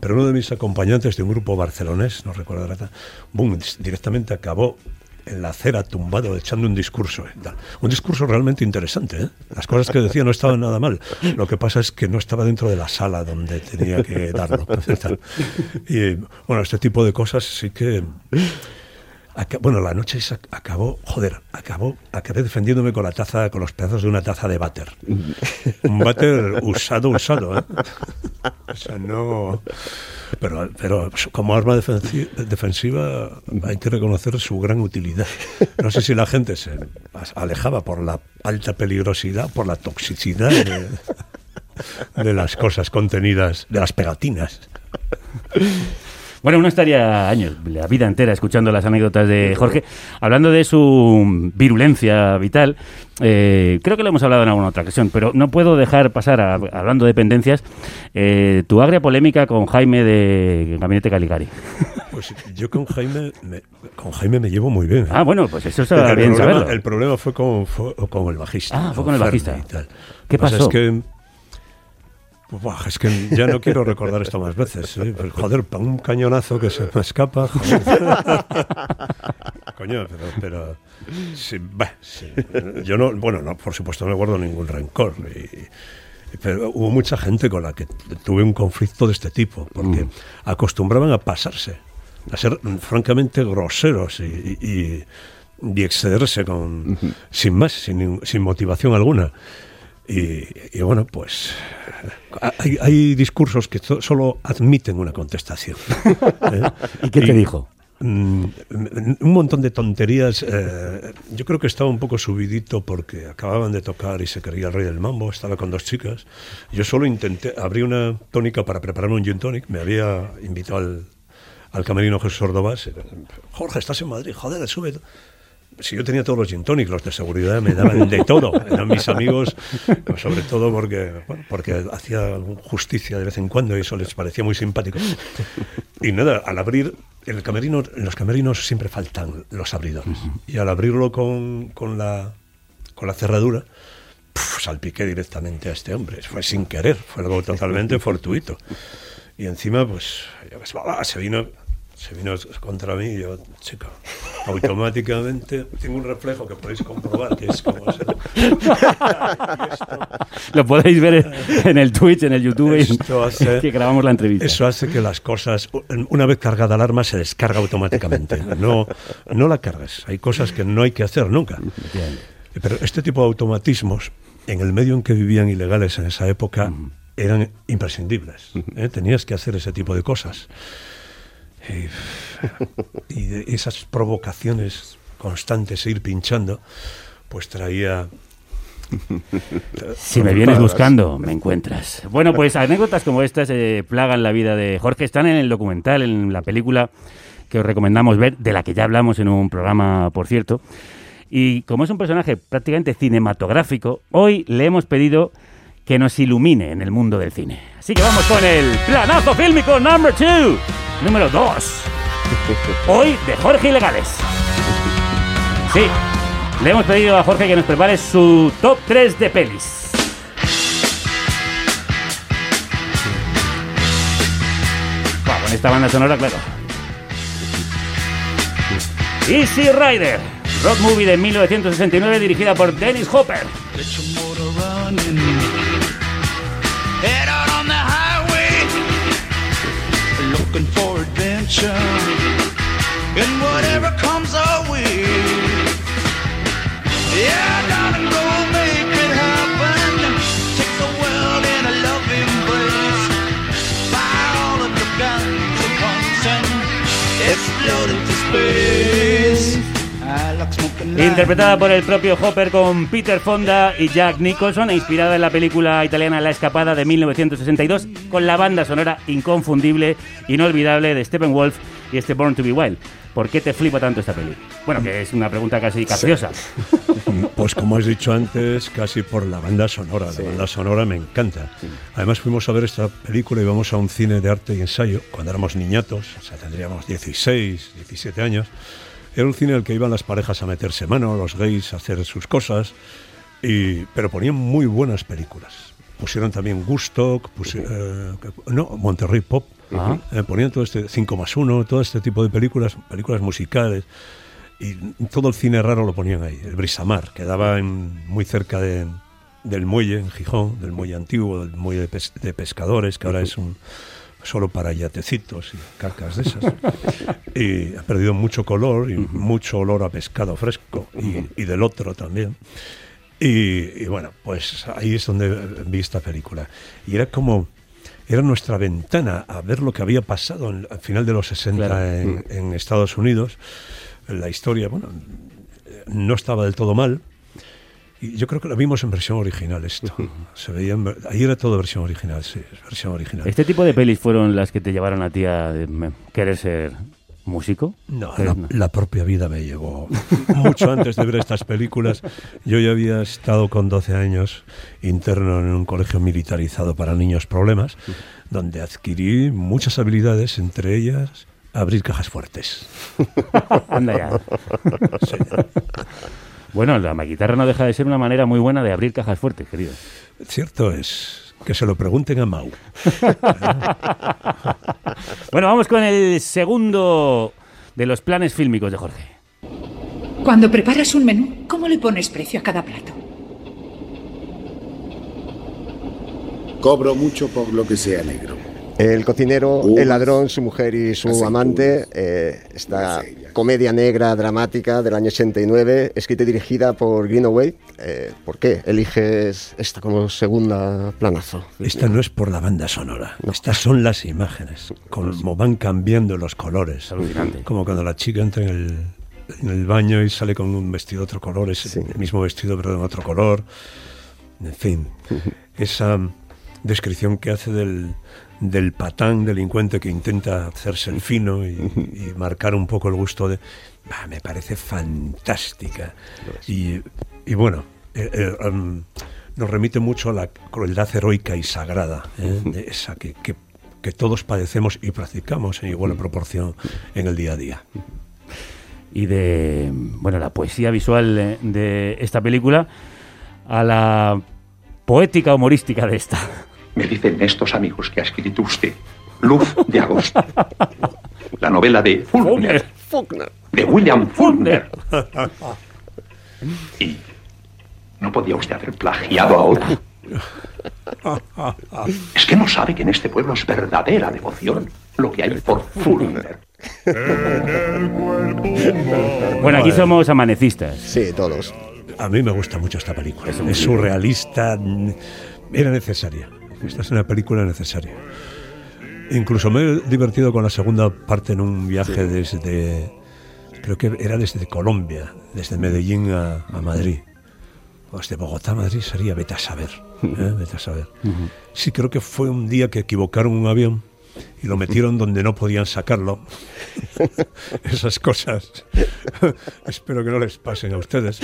pero uno de mis acompañantes de un grupo barcelonés, no recuerdo la boom, directamente acabó en la acera tumbado echando un discurso. eh. Un discurso realmente interesante. ¿eh? Las cosas que decía no estaban nada mal. Lo que pasa es que no estaba dentro de la sala donde tenía que darlo. Y bueno, este tipo de cosas sí que Bueno, la noche acabó, joder, acabó, acabé defendiéndome con la taza, con los pedazos de una taza de váter. Un váter usado, usado, ¿eh? O sea, no. Pero, pero como arma defensi- defensiva hay que reconocer su gran utilidad. No sé si la gente se alejaba por la alta peligrosidad, por la toxicidad de, de las cosas contenidas, de las pegatinas. Bueno, uno estaría años, la vida entera, escuchando las anécdotas de Jorge. Hablando de su virulencia vital, eh, creo que lo hemos hablado en alguna otra ocasión, pero no puedo dejar pasar, a- hablando de dependencias, eh, tu agria polémica con Jaime de Gabinete Caligari. Pues yo con Jaime me, con Jaime me llevo muy bien. ¿eh? Ah, bueno, pues eso está el bien problema, saberlo. El problema fue con, fue con el bajista. Ah, fue con el Fermi bajista. ¿Qué pasó? Es que, Buah, es que ya no quiero recordar esto más veces. ¿eh? Pero, joder, para un cañonazo que se me escapa. joder. Coño, pero, pero sí, bah, sí. yo no, bueno, no, por supuesto no me guardo ningún rencor. y- pero hubo mucha gente con la que tuve un conflicto de este tipo, porque Mm. acostumbraban a pasarse a ser francamente groseros y, y- y excederse con, sin más, sin, sin motivación alguna. Y, y bueno, pues hay, hay discursos que so- solo admiten una contestación. ¿eh? ¿Y qué te dijo? Mm, un montón de tonterías. eh, yo creo que estaba un poco subidito porque acababan de tocar y se creía el rey del mambo. Estaba con dos chicas. Yo solo intenté, abrí una tónica para prepararme un gin tonic. Me había invitado al, al camerino Jesús Ordovás. Jorge, estás en Madrid, joder, sube. Si yo tenía todos los gin tonic, los de seguridad me daban de todo. Eran mis amigos, sobre todo porque, bueno, porque hacía justicia de vez en cuando y eso les parecía muy simpático. Y nada, al abrir el camerino, en los camerinos siempre faltan los abridores. Y al abrirlo con, con la, con la cerradura, puf, salpiqué directamente a este hombre. Fue sin querer, fue algo totalmente fortuito. Y encima, pues, se vino, se vino contra mí y yo, chico, automáticamente tengo un reflejo que podéis comprobar, que es como se- Lo podéis ver en el Twitch, en el YouTube, Esto hace- que grabamos la entrevista. Eso hace que las cosas, una vez cargada el arma, se descarga automáticamente. No, no la cargues. Hay cosas que no hay que hacer nunca. Pero este tipo de automatismos, en el medio en que vivían ilegales en esa época, eran imprescindibles. ¿eh? Tenías que hacer ese tipo de cosas. Y, y de esas provocaciones constantes, e ir pinchando, pues traía... Si me vienes buscando, me encuentras. Bueno, pues anécdotas como estas eh, plagan la vida de Jorge. Están en el documental, en la película que os recomendamos ver, de la que ya hablamos en un programa, por cierto. Y como es un personaje prácticamente cinematográfico, hoy le hemos pedido que nos ilumine en el mundo del cine. Así que vamos con el planazo fílmico number 2, número 2. Hoy de Jorge Ilegales. Sí, le hemos pedido a Jorge que nos prepare su top 3 de pelis. Buah, con esta banda sonora, claro. Easy Rider, road movie de 1969 dirigida por Dennis Hopper. Adventure. And whatever comes our way. Yeah, darling, go make it happen. Take the world in a loving embrace. Fire all of your guns at once and explode into space. Interpretada por el propio Hopper con Peter Fonda y Jack Nicholson e inspirada en la película italiana La Escapada de 1962 con la banda sonora inconfundible, inolvidable de Steppenwolf y este Born to be Wild. ¿Por qué te flipa tanto esta peli? Bueno, que es una pregunta casi capciosa. Pues como has dicho antes, casi por la banda sonora. La banda sonora me encanta. Además fuimos a ver esta película y íbamos a un cine de arte y ensayo cuando éramos niñatos, o sea, tendríamos 16, 17 años. Era un cine al que iban las parejas a meterse mano, los gays a hacer sus cosas, y, pero ponían muy buenas películas. Pusieron también Gusto, no, Monterrey Pop, eh, ponían todo este 5 más 1, todo este tipo de películas, películas musicales. Y todo el cine raro lo ponían ahí. El Brisamar, que daba en- muy cerca de- del muelle, en Gijón, del muelle antiguo, del muelle de, pes- de pescadores, que ahora es un solo para yatecitos y cacas de esas. y ha perdido mucho color y mucho olor a pescado fresco y, y del otro también. Y, y bueno, pues ahí es donde vi esta película. Y era como, era nuestra ventana a ver lo que había pasado en- al final de los 60 Claro. en, en Estados Unidos. La historia, bueno, no estaba del todo mal. Y yo creo que la vimos en versión original esto. Se veía en ahí era todo versión original, sí, versión original. ¿Este tipo de pelis fueron las que te llevaron a ti a querer ser músico? No, la, no. la propia vida me llevó. Mucho antes de ver estas películas, yo ya había estado con 12 años interno en un colegio militarizado para niños problemas, donde adquirí muchas habilidades, entre ellas abrir cajas fuertes. Anda ya. Bueno, la guitarra no deja de ser una manera muy buena de abrir cajas fuertes, querido. Cierto es que se lo pregunten a Mau. Bueno, vamos con el segundo de los planes fílmicos de Jorge. Cuando preparas un menú, ¿cómo le pones precio a cada plato? Cobro mucho por lo que sea negro. El cocinero, el ladrón, su mujer y su amante. eh, esta comedia negra dramática del año 89, escrita y dirigida por Greenaway. Eh, ¿Por qué eliges esta como segunda planazo? Esta no es por la banda sonora, estas son las imágenes, como van cambiando los colores. Como cuando la chica entra en el, en el baño y sale con un vestido de otro color, es el mismo vestido pero en otro color. En fin, esa descripción que hace del, del patán delincuente que intenta hacerse el fino y, y marcar un poco el gusto de... bah, me parece fantástica. Y, y bueno, eh, eh, um, nos remite mucho a la crueldad heroica y sagrada, ¿eh? de esa que, que- que todos padecemos y practicamos en igual proporción en el día a día. y de bueno la poesía visual de, de esta película a la poética humorística de esta. Me dicen estos amigos que ha escrito usted Luz de Agosto. La novela de Faulkner. De William Faulkner. Y no podía usted haber plagiado a otro. Es que no sabe que en este pueblo es verdadera devoción lo que hay por Faulkner. Bueno, aquí somos amanecistas. Sí, todos. A mí me gusta mucho esta película. Es, surrealista, era necesaria. Esta es una película necesaria. Incluso me he divertido con la segunda parte en un viaje desde, creo que era desde Colombia, desde Medellín a, a Madrid. Pues de Bogotá a Madrid sería, vete a saber, ¿eh? vete a saber. Sí, creo que fue un día que equivocaron un avión y lo metieron donde no podían sacarlo. Esas cosas. Espero que no les pasen a ustedes.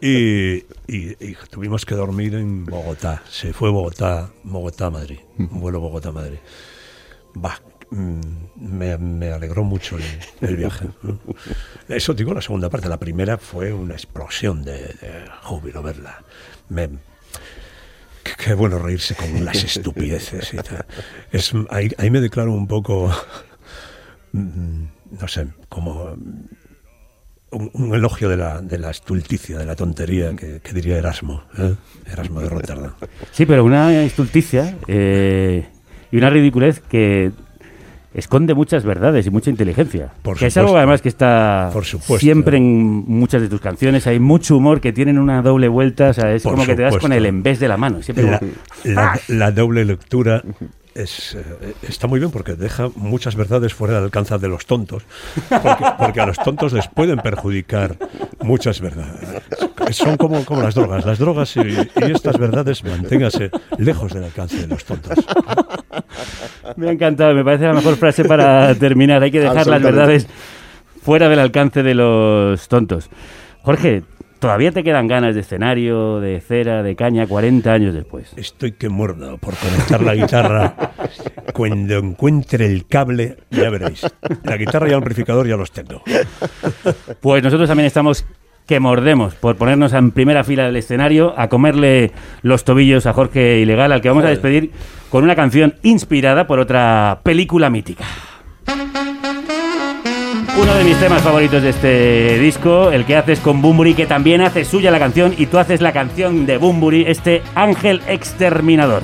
Y, y- y tuvimos que dormir en Bogotá. Se fue Bogotá, Bogotá Madrid. Un vuelo Bogotá-Madrid. Va, mm, me, me alegró mucho el, el viaje. Eso digo la segunda parte. La primera fue una explosión de, de júbilo verla. Me, Qué, bueno reírse con las estupideces y tal. Es, ahí, me declaro un poco, mm, no sé, como un, elogio de la, estulticia, de la tontería que, que diría Erasmo, ¿eh? Erasmo de Rotterdam. Sí, pero una estulticia eh, y una ridiculez que esconde muchas verdades y mucha inteligencia. Por que es algo además que está Por siempre en muchas de tus canciones. Hay mucho humor que tienen una doble vuelta. O sea, es Por como que te das con el en vez de la mano. Siempre La, como- la- la doble lectura es, eh, está muy bien porque deja muchas verdades fuera del alcance de los tontos, porque, porque a los tontos les pueden perjudicar muchas verdades. Son como, como las drogas. Las drogas y, y estas verdades manténgase lejos del alcance de los tontos. Me ha encantado, me parece la mejor frase para terminar. Hay que dejar las verdades fuera del alcance de los tontos. Jorge, ¿todavía te quedan ganas de escenario, de cera, de caña 40 años después? Estoy que muerdo por conectar la guitarra. Cuando encuentre el cable, ya veréis. La guitarra y el amplificador ya los tengo. Pues nosotros también estamos que mordemos por ponernos en primera fila del escenario a comerle los tobillos a Jorge Ilegal, al que vamos a despedir con una canción inspirada por otra película mítica. Uno de mis temas favoritos de este disco, el que haces con Bumburi, que también hace suya la canción y tú haces la canción de Bumburi, este Ángel Exterminador.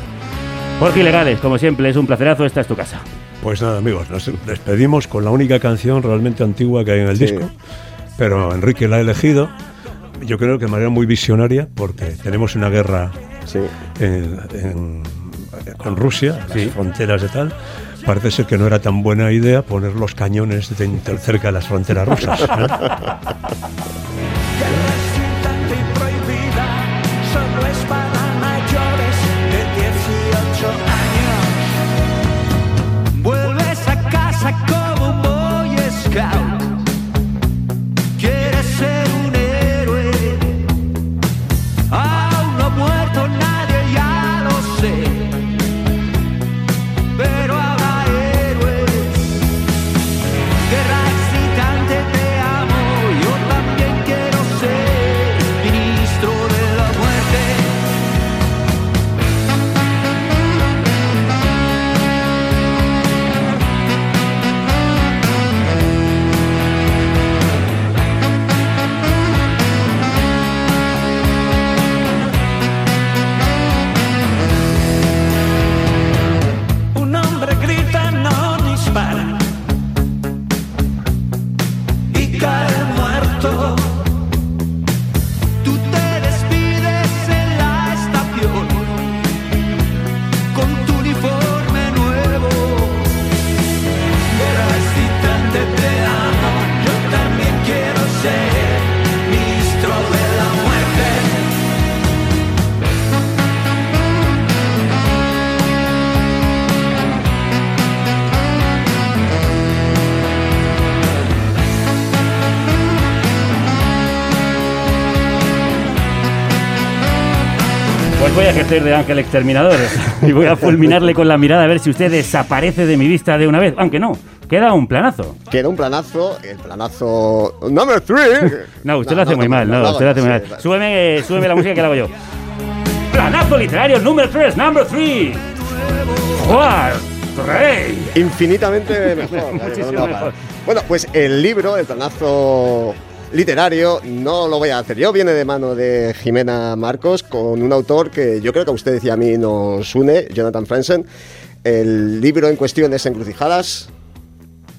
Jorge Ilegales, como siempre, es un placerazo, esta es tu casa. Pues nada, amigos, nos despedimos con la única canción realmente antigua que hay en el Sí. disco. Pero Enrique la ha elegido, yo creo que de manera muy visionaria, porque tenemos una guerra Sí. en- Rusia, las fronteras de tal. Parece ser que no era tan buena idea poner los cañones de- cerca de las fronteras rusas. ¿eh? Voy a ejercer de ángel exterminador y voy a fulminarle con la mirada a ver si usted desaparece de mi vista de una vez. Aunque no, queda un planazo. Queda un planazo, el planazo number three. No, usted lo hace muy mal, no, usted lo hace muy mal. Súbeme, súbeme la música que la hago yo. Planazo literario número 3, number 3. Juan Rey. Infinitamente mejor. Muchísimo mejor. Bueno, pues el libro, el planazo literario, no lo voy a hacer yo, viene de mano de Jimena Marcos, con un autor que yo creo que a ustedes y a mí nos une, Jonathan Franzen. El libro en cuestión es Encrucijadas.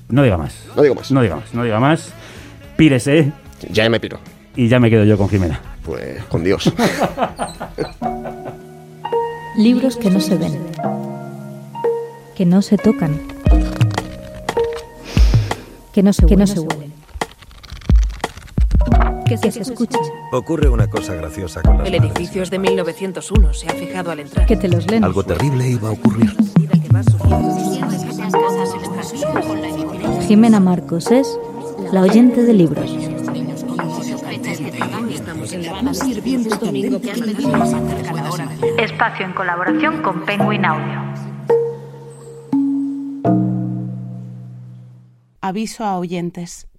No diga más. No digo más. No diga más, no diga más. Pírese Ya me piro. y ya me quedo yo con Jimena. Pues con Dios. Libros que no se ven, que no se tocan, que no se, que no se huelen, que se, escuchan, Ocurre una cosa graciosa con las El edificio es de 1901, se ha fijado al entrar. que te los leen. Algo terrible iba a ocurrir. Jimena Marcos es la oyente de libros. Espacio en colaboración con Penguin Audio. Aviso a oyentes.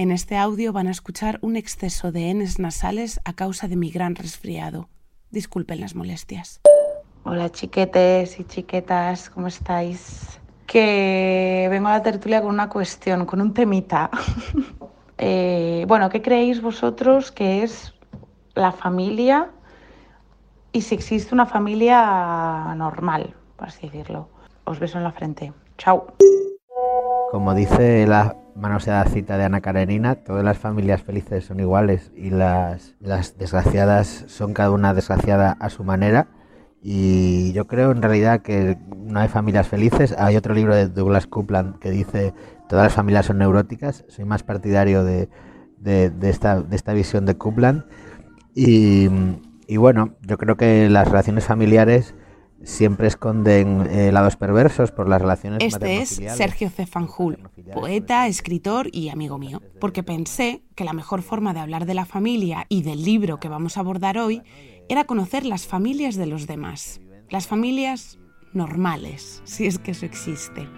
En este audio van a escuchar un exceso de Ns nasales a causa de mi gran resfriado. Disculpen las molestias. Hola chiquetes y chiquetas, ¿cómo estáis? Que vengo a la tertulia con una cuestión, con un temita. Eh, bueno, ¿qué creéis vosotros que es la familia y si existe una familia normal, por así decirlo? Os beso en la frente. Chao. Como dice la manoseada cita de Ana Karenina, todas las familias felices son iguales y las, desgraciadas son cada una desgraciada a su manera. Y yo creo en realidad que no hay familias felices. Hay otro libro de Douglas Coupland que dice todas las familias son neuróticas. Soy más partidario de, esta, visión de Coupland. Y bueno, yo creo que las relaciones familiares siempre esconden eh, lados perversos por las relaciones Este es. Sergio Cefanjul, poeta, escritor y amigo mío, porque pensé que la mejor forma de hablar de la familia y del libro que vamos a abordar hoy era conocer las familias de los demás, las familias normales, si es que eso existe.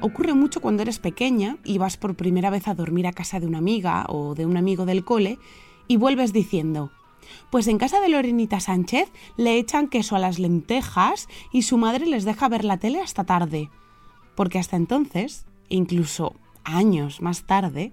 Ocurre mucho cuando eres pequeña y vas por primera vez a dormir a casa de una amiga o de un amigo del cole y vuelves diciendo, pues en casa de Lorenita Sánchez le echan queso a las lentejas y su madre les deja ver la tele hasta tarde. Porque hasta entonces, incluso años más tarde,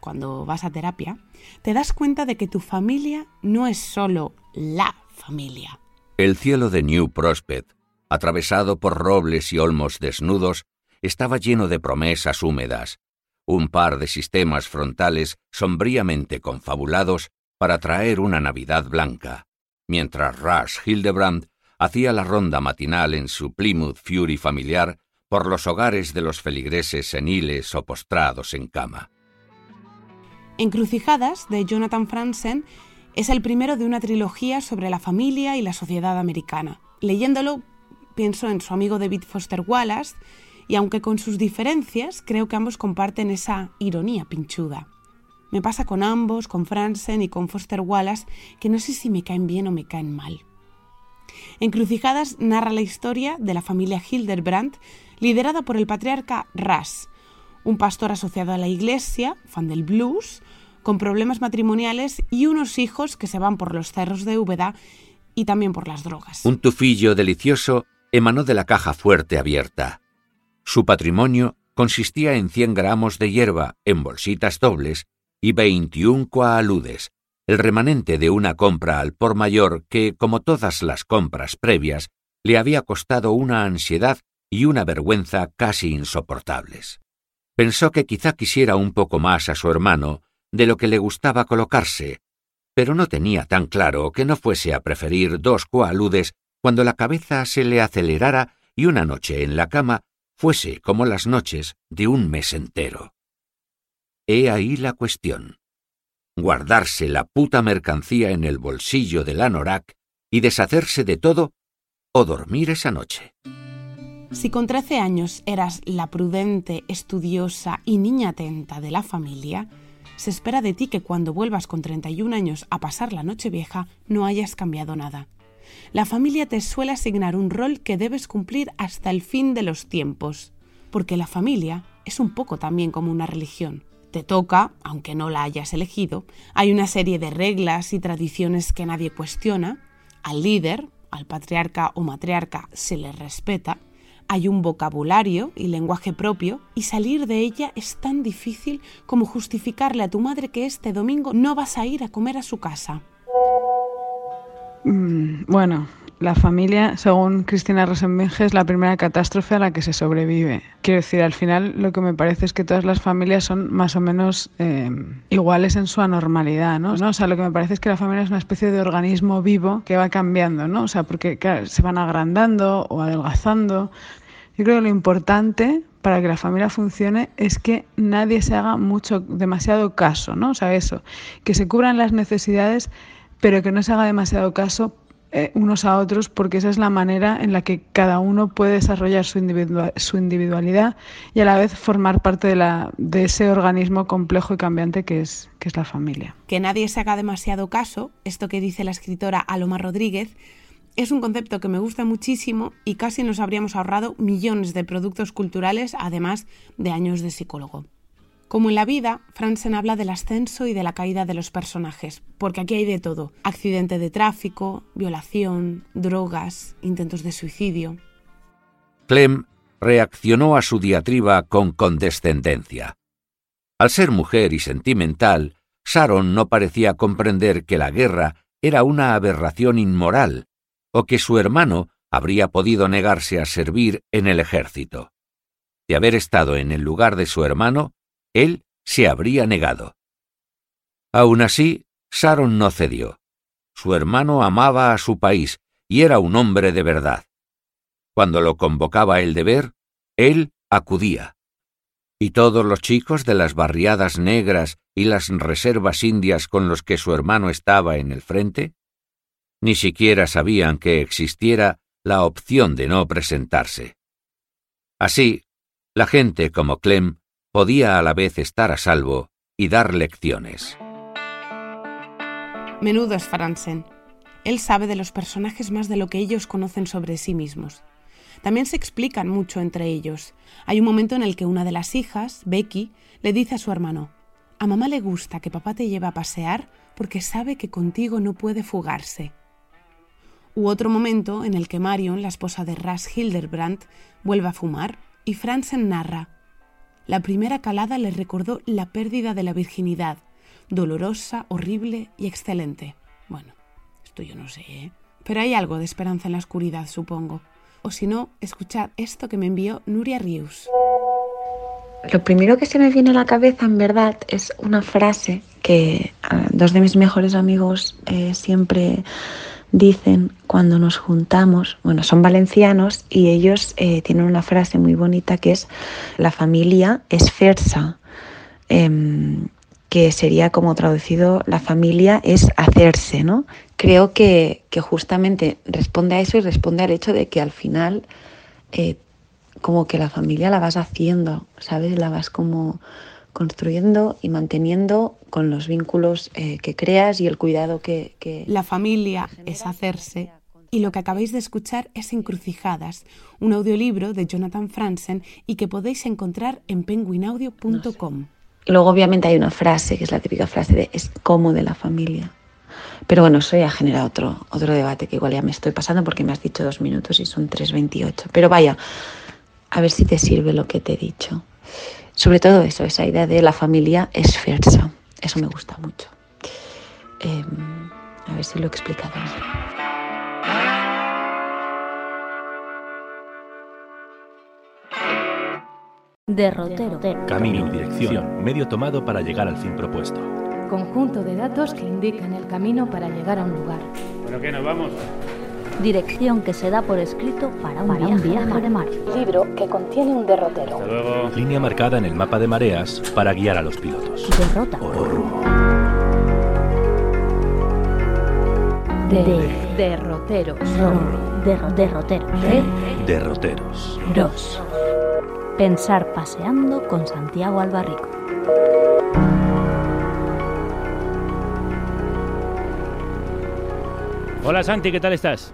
cuando vas a terapia, te das cuenta de que tu familia no es solo la familia. El cielo de New Prospect, atravesado por robles y olmos desnudos, estaba lleno de promesas húmedas, un par de sistemas frontales sombríamente confabulados para traer una Navidad blanca, mientras Rush Hildebrand hacía la ronda matinal en su Plymouth Fury familiar por los hogares de los feligreses seniles o postrados en cama. Encrucijadas, de Jonathan Franzen, es el primero de una trilogía sobre la familia y la sociedad americana. Leyéndolo, pienso en su amigo David Foster Wallace, y aunque con sus diferencias, creo que ambos comparten esa ironía pinchuda. Me pasa con ambos, con Franzen y con Foster Wallace, que no sé si me caen bien o me caen mal. Encrucijadas narra la historia de la familia Hildebrand, liderada por el patriarca Ras, un pastor asociado a la iglesia, fan del blues, con problemas matrimoniales y unos hijos que se van por los cerros de Úbeda y también por las drogas. Un tufillo delicioso emanó de la caja fuerte abierta. Su patrimonio consistía en 100 gramos de hierba en bolsitas dobles y 21 coaludes, el remanente de una compra al por mayor que, como todas las compras previas, le había costado una ansiedad y una vergüenza casi insoportables. Pensó que quizá quisiera un poco más a su hermano de lo que le gustaba colocarse, pero no tenía tan claro que no fuese a preferir dos coaludes cuando la cabeza se le acelerara y una noche en la cama fuese como las noches de un mes entero. He ahí la cuestión. Guardarse la puta mercancía en el bolsillo del anorak y deshacerse de todo o dormir esa noche. Si con 13 años eras la prudente, estudiosa y niña atenta de la familia, se espera de ti que cuando vuelvas con 31 años a pasar la noche vieja no hayas cambiado nada. La familia te suele asignar un rol que debes cumplir hasta el fin de los tiempos, porque la familia es un poco también como una religión. Te toca, aunque no la hayas elegido, hay una serie de reglas y tradiciones que nadie cuestiona, al líder, al patriarca o matriarca se le respeta, hay un vocabulario y lenguaje propio y salir de ella es tan difícil como justificarle a tu madre que este domingo no vas a ir a comer a su casa. Mm, Bueno, la familia, según Cristina Rosenbinge, es la primera catástrofe a la que se sobrevive. Quiero decir, al final lo que me parece es que todas las familias son más o menos eh, iguales en su anormalidad, ¿no? O sea, lo que me parece es que la familia es una especie de organismo vivo que va cambiando, ¿no? O sea, porque se van agrandando o adelgazando. Yo creo que lo importante para que la familia funcione es que nadie se haga mucho, demasiado caso, ¿no? O sea, eso, que se cubran las necesidades, pero que no se haga demasiado caso eh, unos a otros, porque esa es la manera en la que cada uno puede desarrollar su, su individualidad y a la vez formar parte de, la, de ese organismo complejo y cambiante que es, que es la familia. Que nadie se haga demasiado caso, esto que dice la escritora Aloma Rodríguez, es un concepto que me gusta muchísimo y casi nos habríamos ahorrado millones de productos culturales, además de años de psicólogo. Como en la vida, Franzen habla del ascenso y de la caída de los personajes, porque aquí hay de todo. Accidente de tráfico, violación, drogas, intentos de suicidio. Clem reaccionó a su diatriba con condescendencia. Al ser mujer y sentimental, Sharon no parecía comprender que la guerra era una aberración inmoral o que su hermano habría podido negarse a servir en el ejército. De haber estado en el lugar de su hermano, él se habría negado. Aun así, Sharon no cedió. Su hermano amaba a su país y era un hombre de verdad. Cuando lo convocaba el deber, él acudía. Y todos los chicos de las barriadas negras y las reservas indias con los que su hermano estaba en el frente, ni siquiera sabían que existiera la opción de no presentarse. Así, la gente como Clem podía a la vez estar a salvo y dar lecciones. Menudo es Franzen. Él sabe de los personajes más de lo que ellos conocen sobre sí mismos. También se explican mucho entre ellos. Hay un momento en el que una de las hijas, Becky, le dice a su hermano, a mamá le gusta que papá te lleve a pasear porque sabe que contigo no puede fugarse. U otro momento en el que Marion, la esposa de Ras Hildebrand, vuelve a fumar y Franzen narra. La primera calada le recordó la pérdida de la virginidad, dolorosa, horrible y excelente. Bueno, esto yo no sé, ¿eh? Pero hay algo de esperanza en la oscuridad, supongo. O si no, escuchad esto que me envió Nuria Rius. Lo primero que se me viene a la cabeza, en verdad, es una frase que ah, dos de mis mejores amigos eh, siempre dicen cuando nos juntamos. Bueno, son valencianos y ellos eh, tienen una frase muy bonita que es la familia es fersa, em, que sería como traducido la familia es hacerse, ¿no? Creo que, que justamente responde a eso y responde al hecho de que al final eh, como que la familia la vas haciendo, ¿sabes? La vas como construyendo y manteniendo con los vínculos eh, que creas y el cuidado que... que... La familia es hacerse. Y lo que acabáis de escuchar es Encrucijadas, un audiolibro de Jonathan Franzen y que podéis encontrar en penguinaudio.com. Y luego obviamente hay una frase, que es la típica frase de es como de la familia. Pero bueno, eso ya genera otro, otro debate que igual ya me estoy pasando porque me has dicho dos minutos y son 3.28. Pero vaya, a ver si te sirve lo que te he dicho. Sobre todo eso, esa idea de la familia es fersa. Eso me gusta mucho. Eh, a ver si lo he explicado. bien. Derrotero. Camino, dirección, medio tomado para llegar al fin propuesto. Conjunto de datos que indican el camino para llegar a un lugar. Bueno, que nos vamos. Dirección que se da por escrito para un viaje, de mar. Libro que contiene un derrotero. Hasta luego. Línea marcada en el mapa de mareas para guiar a los pilotos. Derrota. De derroteros. Der- derroteros. De Derroteros. dos. Pensar paseando con Santiago Albarrico. Hola Santi, ¿qué tal estás?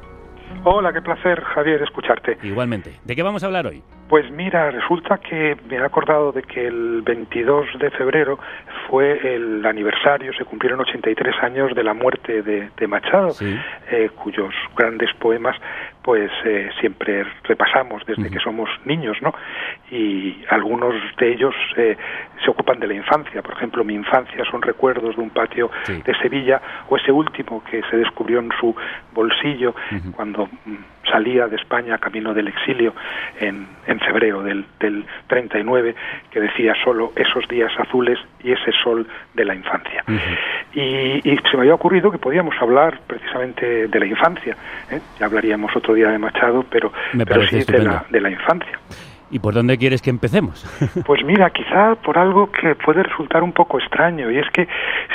Hola, qué placer, Javier, escucharte. Igualmente. ¿De qué vamos a hablar hoy? Pues mira, resulta que me he acordado de que el 22 de febrero fue el aniversario, se cumplieron 83 años de la muerte de, de Machado, eh, cuyos grandes poemas pues eh, siempre repasamos desde que somos niños, ¿no? Y algunos de ellos eh, se ocupan de la infancia. Por ejemplo, mi infancia son recuerdos de un patio de Sevilla o ese último que se descubrió en su bolsillo cuando mm, salía de España camino del exilio en, en febrero del, del 39, que decía solo esos días azules y ese sol de la infancia. Y, y se me había ocurrido que podíamos hablar precisamente de la infancia. ¿eh? Ya hablaríamos otro día de Machado, pero, Me pero sí de la, de la infancia. ¿Y por dónde quieres que empecemos? Pues mira, quizá por algo que puede resultar un poco extraño, y es que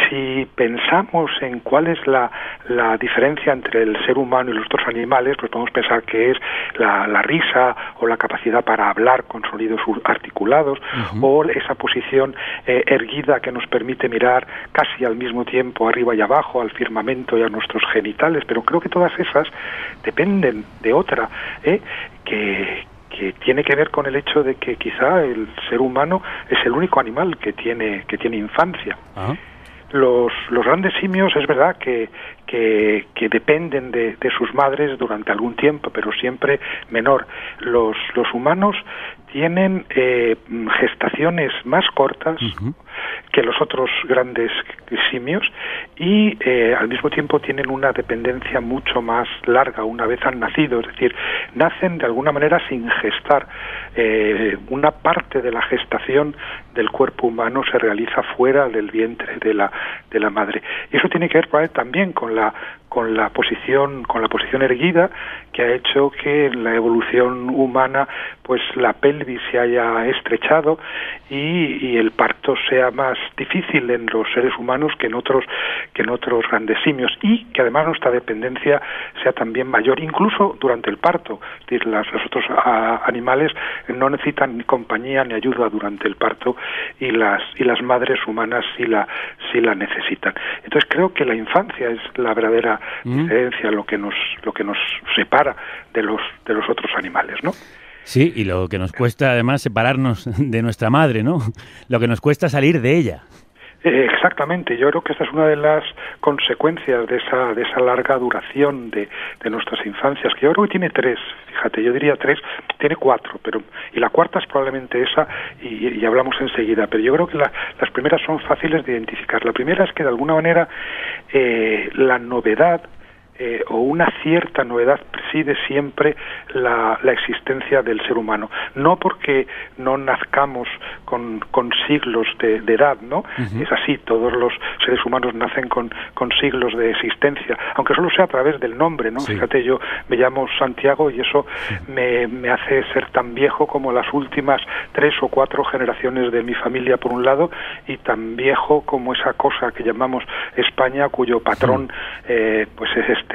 si pensamos en cuál es la, la diferencia entre el ser humano y los otros animales, pues podemos pensar que es la, la risa o la capacidad para hablar con sonidos articulados, o esa posición eh, erguida que nos permite mirar casi al mismo tiempo arriba y abajo, al firmamento y a nuestros genitales, pero creo que todas esas dependen de otra, ¿eh? que, que tiene que ver con el hecho de que quizá el ser humano es el único animal que tiene que tiene infancia. Los, los grandes simios es verdad que, que, que dependen de, de sus madres durante algún tiempo, pero siempre menor. Los, los humanos tienen eh, gestaciones más cortas que los otros grandes simios y eh, al mismo tiempo tienen una dependencia mucho más larga una vez han nacido, es decir, nacen de alguna manera sin gestar. Eh, una parte de la gestación del cuerpo humano se realiza fuera del vientre de la, de la madre. Y eso tiene que ver también con la con la posición con la posición erguida que ha hecho que en la evolución humana pues la pelvis se haya estrechado y, y el parto sea más difícil en los seres humanos que en otros que en otros grandes simios y que además nuestra dependencia sea también mayor incluso durante el parto es decir las- los otros a- animales no necesitan ni compañía ni ayuda durante el parto y las y las madres humanas sí la sí la necesitan entonces creo que la infancia es la verdadera diferencia lo que nos lo que nos separa de los de los otros animales no Sí, y lo que nos cuesta además separarnos de nuestra madre, ¿no? Lo que nos cuesta salir de ella. Eh, Exactamente, yo creo que esta es una de las consecuencias de esa, de esa larga duración de, de nuestras infancias, que yo creo que tiene tres, fíjate, yo diría tres, tiene cuatro, pero y la cuarta es probablemente esa, y, y hablamos enseguida, pero yo creo que la- las primeras son fáciles de identificar. La primera es que de alguna manera eh, la novedad eh, o una cierta novedad preside siempre la, la existencia del ser humano. No porque no nazcamos con, con siglos de, de edad, ¿no? Es así, todos los seres humanos nacen con, con siglos de existencia, aunque solo sea a través del nombre, ¿no? Fíjate, yo me llamo Santiago y eso me, me hace ser tan viejo como las últimas tres o cuatro generaciones de mi familia, por un lado, y tan viejo como esa cosa que llamamos España, cuyo patrón eh, pues es este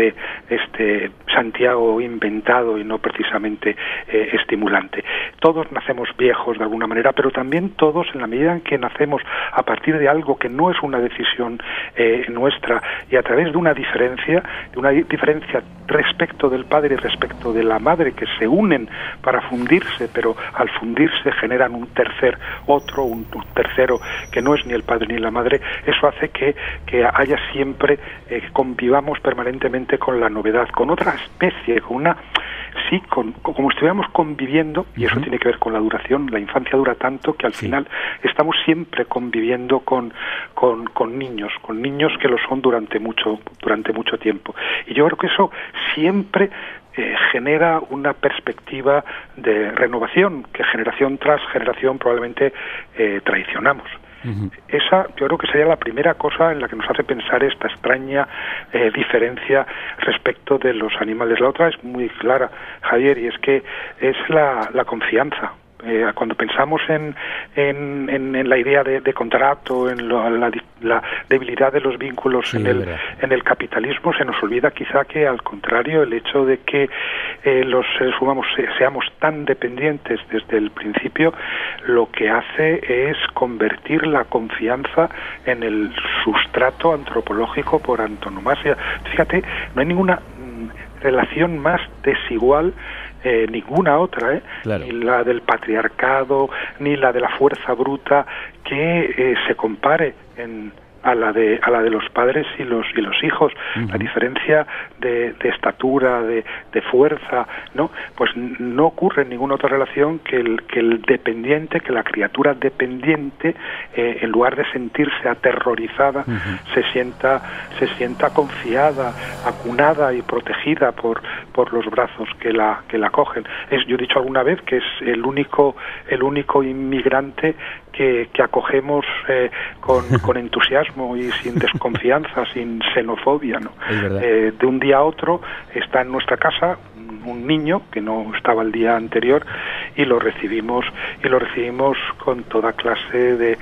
este Santiago inventado y no precisamente eh, estimulante. Todos nacemos viejos de alguna manera, pero también todos en la medida en que nacemos a partir de algo que no es una decisión eh, nuestra y a través de una diferencia, de una di- diferencia respecto del padre y respecto de la madre que se unen para fundirse, pero al fundirse generan un tercer otro, un, tercero que no es ni el padre ni la madre, eso hace que, que haya siempre, eh, convivamos permanentemente con la novedad, con otra especie, con una, sí, con, como estuviéramos conviviendo, y eso tiene que ver con la duración, la infancia dura tanto que al final estamos siempre conviviendo con, con, con niños, con niños que lo son durante mucho, durante mucho tiempo. Y yo creo que eso siempre eh, genera una perspectiva de renovación que generación tras generación probablemente eh, traicionamos. Esa yo creo que sería la primera cosa en la que nos hace pensar esta extraña eh, diferencia respecto de los animales. La otra es muy clara, Javier, y es que es la, la confianza. Eh, cuando pensamos en, en, en, en la idea de, de contrato, en lo- la, la debilidad de los vínculos en, el, en el capitalismo, se nos olvida quizá que al contrario el hecho de que eh, los seres humanos se- seamos tan dependientes desde el principio, lo que hace es convertir la confianza en el sustrato antropológico por antonomasia. Fíjate, no hay ninguna mm, relación más desigual eh, ninguna otra, ¿eh? ni la del patriarcado, ni la de la fuerza bruta, que eh, se compare en, a la de a la de los padres y los y los hijos la diferencia de, de estatura de, de fuerza no pues no ocurre en ninguna otra relación que el que el dependiente que la criatura dependiente eh, en lugar de sentirse aterrorizada se sienta se sienta confiada acunada y protegida por por los brazos que la que la cogen. Es yo he dicho alguna vez que es el único el único inmigrante que, que acogemos eh, con, con entusiasmo y sin desconfianza, sin xenofobia. ¿no? Eh, de un día a otro está en nuestra casa un niño que no estaba el día anterior y lo recibimos y lo recibimos con toda clase de,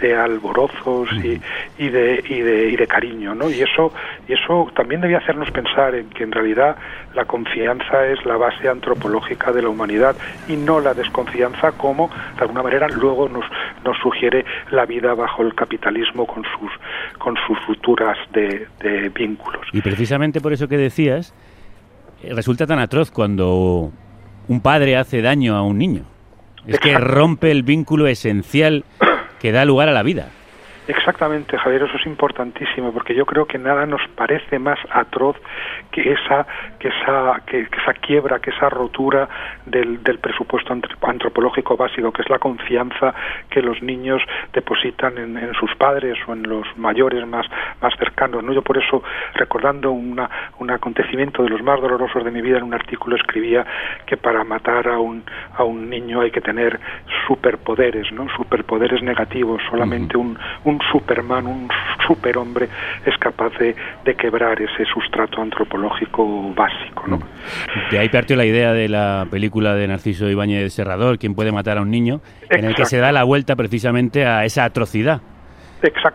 de alborozos y, y de y de y de cariño no y eso y eso también debía hacernos pensar en que en realidad la confianza es la base antropológica de la humanidad y no la desconfianza como de alguna manera luego nos nos sugiere la vida bajo el capitalismo con sus con sus rupturas de, de vínculos. Y precisamente por eso que decías, eh, resulta tan atroz cuando un padre hace daño a un niño. Es que rompe el vínculo esencial que da lugar a la vida. Exactamente, Javier, eso es importantísimo porque yo creo que nada nos parece más atroz que esa que esa que, que esa quiebra, que esa rotura del, del presupuesto antro- antropológico básico, que es la confianza que los niños depositan en, en sus padres o en los mayores más más cercanos. ¿no? Yo por eso recordando una, un acontecimiento de los más dolorosos de mi vida en un artículo escribía que para matar a un a un niño hay que tener superpoderes, ¿no? Superpoderes negativos, solamente un, un Superman, un superhombre es capaz de, de quebrar ese sustrato antropológico básico, ¿no? De ahí partió la idea de la película de Narciso Ibáñez Serrador, ¿Quién puede matar a un niño? En el que se da la vuelta precisamente a esa atrocidad.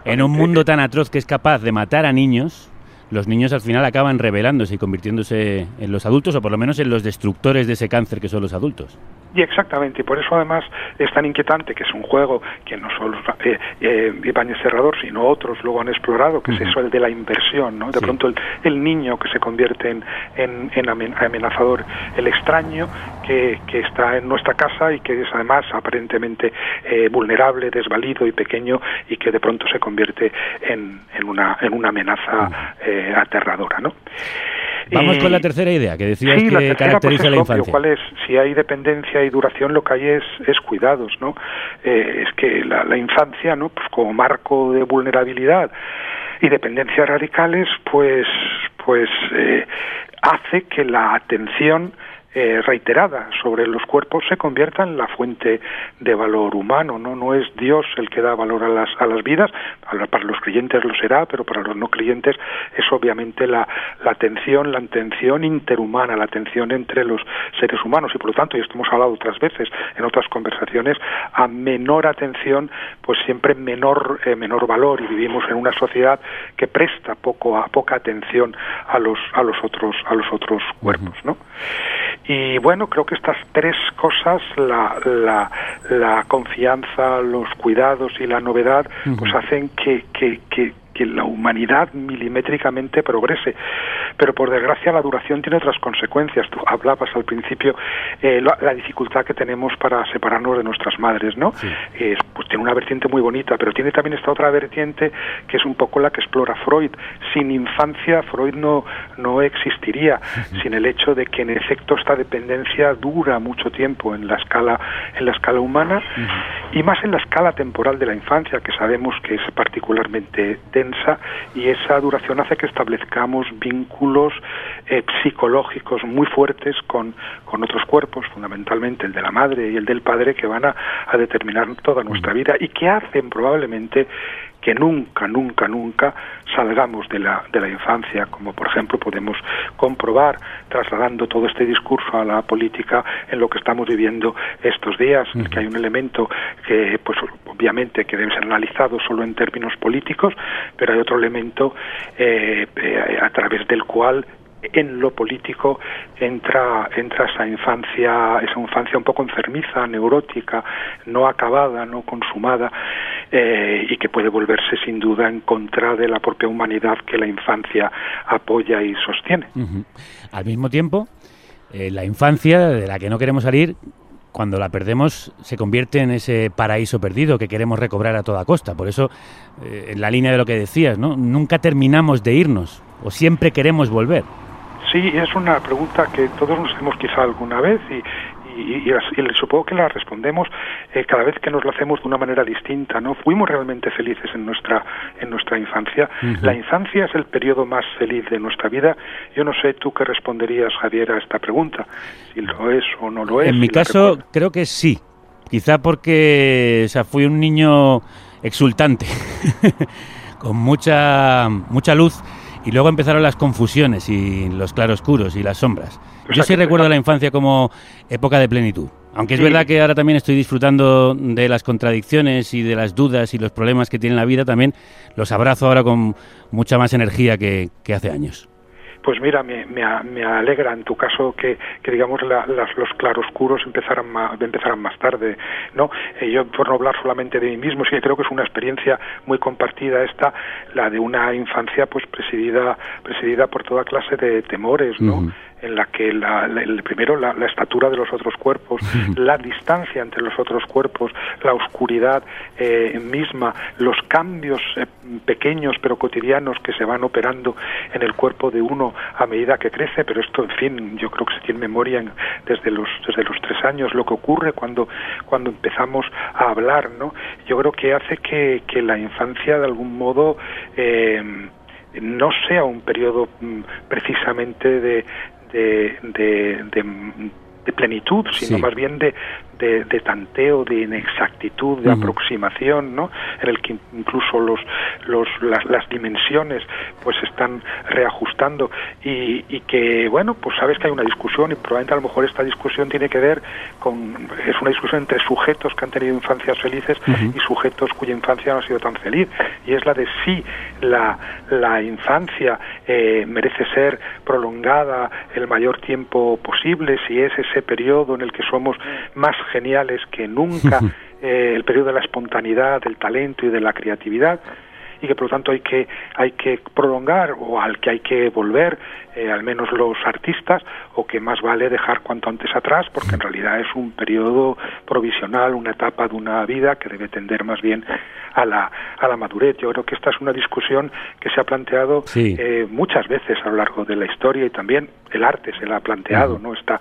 En un mundo tan atroz que es capaz de matar a niños, los niños al final acaban rebelándose y convirtiéndose en los adultos, o por lo menos en los destructores de ese cáncer que son los adultos. Y exactamente, y por eso además es tan inquietante que es un juego que no solo eh, eh, Ibáñez Serrador, sino otros luego han explorado, que es eso el de la inversión, ¿no? De pronto el, el niño que se convierte en, en, en amen- amenazador, el extraño que, que está en nuestra casa y que es además aparentemente eh, vulnerable, desvalido y pequeño y que de pronto se convierte en, en, una, en una amenaza eh, aterradora, ¿no? Vamos Y- con la tercera idea que decías Sí, que caracteriza pues, la obvio. infancia. ¿Cuál es? Si hay dependencia y duración, lo que hay es, es cuidados, ¿no? Eh, es que la, la infancia, ¿no? Pues como marco de vulnerabilidad y dependencias radicales, pues, pues eh, hace que la atención eh, reiterada sobre los cuerpos se convierta en la fuente de valor humano, ¿no? No es Dios el que da valor a las, a las vidas, para los creyentes lo será, pero para los no creyentes es obviamente la, la atención, la atención interhumana, la atención entre los seres humanos y por lo tanto, y esto hemos hablado otras veces en otras conversaciones, a menor atención, pues siempre menor, eh, menor valor y vivimos en una sociedad que presta poco a, poca atención a los, a los otros, a los otros cuerpos, ¿no? Y bueno, creo que estas tres cosas, la, la, la confianza, los cuidados y la novedad, pues hacen que, que, que, que la humanidad milimétricamente progrese. Pero por desgracia la duración tiene otras consecuencias. Tú hablabas al principio eh, la, la dificultad que tenemos para separarnos de nuestras madres, ¿no? Eh, pues tiene una vertiente muy bonita, pero tiene también esta otra vertiente que es un poco la que explora Freud. Sin infancia Freud no, no existiría, sin el hecho de que en efecto esta dependencia dura mucho tiempo en la escala, en la escala humana y más en la escala temporal de la infancia, que sabemos que es particularmente densa intensa y esa duración hace que establezcamos vínculos eh, psicológicos muy fuertes con, con otros cuerpos, fundamentalmente el de la madre y el del padre, que van a, a determinar toda nuestra vida y que hacen probablemente que nunca, nunca, nunca salgamos de la, de la infancia, como por ejemplo podemos comprobar trasladando todo este discurso a la política en lo que estamos viviendo estos días, que hay un elemento que, pues obviamente, que debe ser analizado solo en términos políticos, pero hay otro elemento eh, eh, a través del cual en lo político entra entra esa infancia esa infancia un poco enfermiza neurótica no acabada no consumada eh, y que puede volverse sin duda en contra de la propia humanidad que la infancia apoya y sostiene. Al mismo tiempo, eh, la infancia de la que no queremos salir, cuando la perdemos, se convierte en ese paraíso perdido que queremos recobrar a toda costa. Por eso, eh, en la línea de lo que decías, ¿no? Nunca terminamos de irnos o siempre queremos volver. Sí, es una pregunta que todos nos hacemos quizá alguna vez y, y, y supongo que la respondemos eh, cada vez que nos lo hacemos de una manera distinta, ¿no? Fuimos realmente felices en nuestra en nuestra infancia. La infancia es el periodo más feliz de nuestra vida. Yo no sé tú qué responderías, Javier, a esta pregunta, si lo es o no lo es. en mi la caso, creo que sí. Quizá porque o sea, fui un niño exultante, con mucha, mucha luz, y luego empezaron las confusiones y los claroscuros y las sombras. Yo sí recuerdo la infancia como época de plenitud. Aunque es Sí. verdad que ahora también estoy disfrutando de las contradicciones y de las dudas y los problemas que tiene la vida, también los abrazo ahora con mucha más energía que, que hace años. Pues mira, me, me, me alegra en tu caso que, digamos, la- las, los claroscuros empezaran más, empezaran más tarde, ¿no? Eh, yo, por no hablar solamente de mí mismo, sí que creo que es una experiencia muy compartida esta, la de una infancia pues presidida, presidida por toda clase de temores, ¿no? En la que la, la- el primero la, la estatura de los otros cuerpos, la distancia entre los otros cuerpos, la oscuridad eh, misma, los cambios eh, pequeños pero cotidianos que se van operando en el cuerpo de uno a medida que crece, pero esto, en fin, yo creo que se tiene memoria en- desde los desde los tres años, lo que ocurre cuando cuando empezamos a hablar, ¿no? Yo creo que hace que, que la infancia de algún modo eh, no sea un periodo mm, precisamente de, de, de, de- de plenitud, sino Sí. más bien de, de, de tanteo, de inexactitud, de aproximación, ¿no? En el que incluso los, los, las, las dimensiones pues están reajustando y, y que, bueno, pues sabes que hay una discusión y probablemente a lo mejor esta discusión tiene que ver con, es una discusión entre sujetos que han tenido infancias felices y sujetos cuya infancia no ha sido tan feliz y es la de si la, la infancia eh, merece ser prolongada el mayor tiempo posible, si es ese periodo en el que somos más geniales que nunca, eh, el periodo de la espontaneidad, del talento y de la creatividad y que por lo tanto hay que hay que prolongar o al que hay que volver eh, al menos los artistas o que más vale dejar cuanto antes atrás porque en realidad es un periodo provisional una etapa de una vida que debe tender más bien a la a la madurez. Yo creo que esta es una discusión que se ha planteado Sí. eh, muchas veces a lo largo de la historia y también el arte se la ha planteado no esta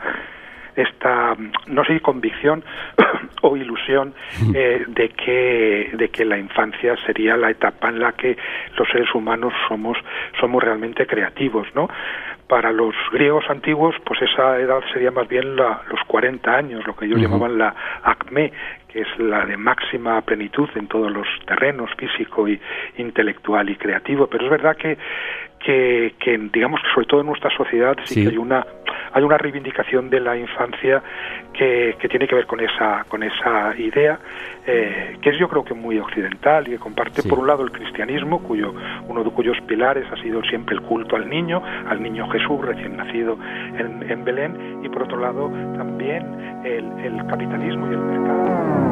esta no sé convicción o ilusión eh, de que de que la infancia sería la etapa en la que los seres humanos somos somos realmente creativos no para los griegos antiguos pues esa edad sería más bien la, los 40 años lo que ellos llamaban la acme que es la de máxima plenitud en todos los terrenos físico y intelectual y creativo. Pero es verdad que que, que digamos que sobre todo en nuestra sociedad sí, Sí. que hay una hay una reivindicación de la infancia que, que tiene que ver con esa con esa idea eh, que es yo creo que muy occidental y que comparte Sí. por un lado el cristianismo cuyo uno de cuyos pilares ha sido siempre el culto al niño al niño Jesús recién nacido en, en Belén y por otro lado también el, el capitalismo y el mercado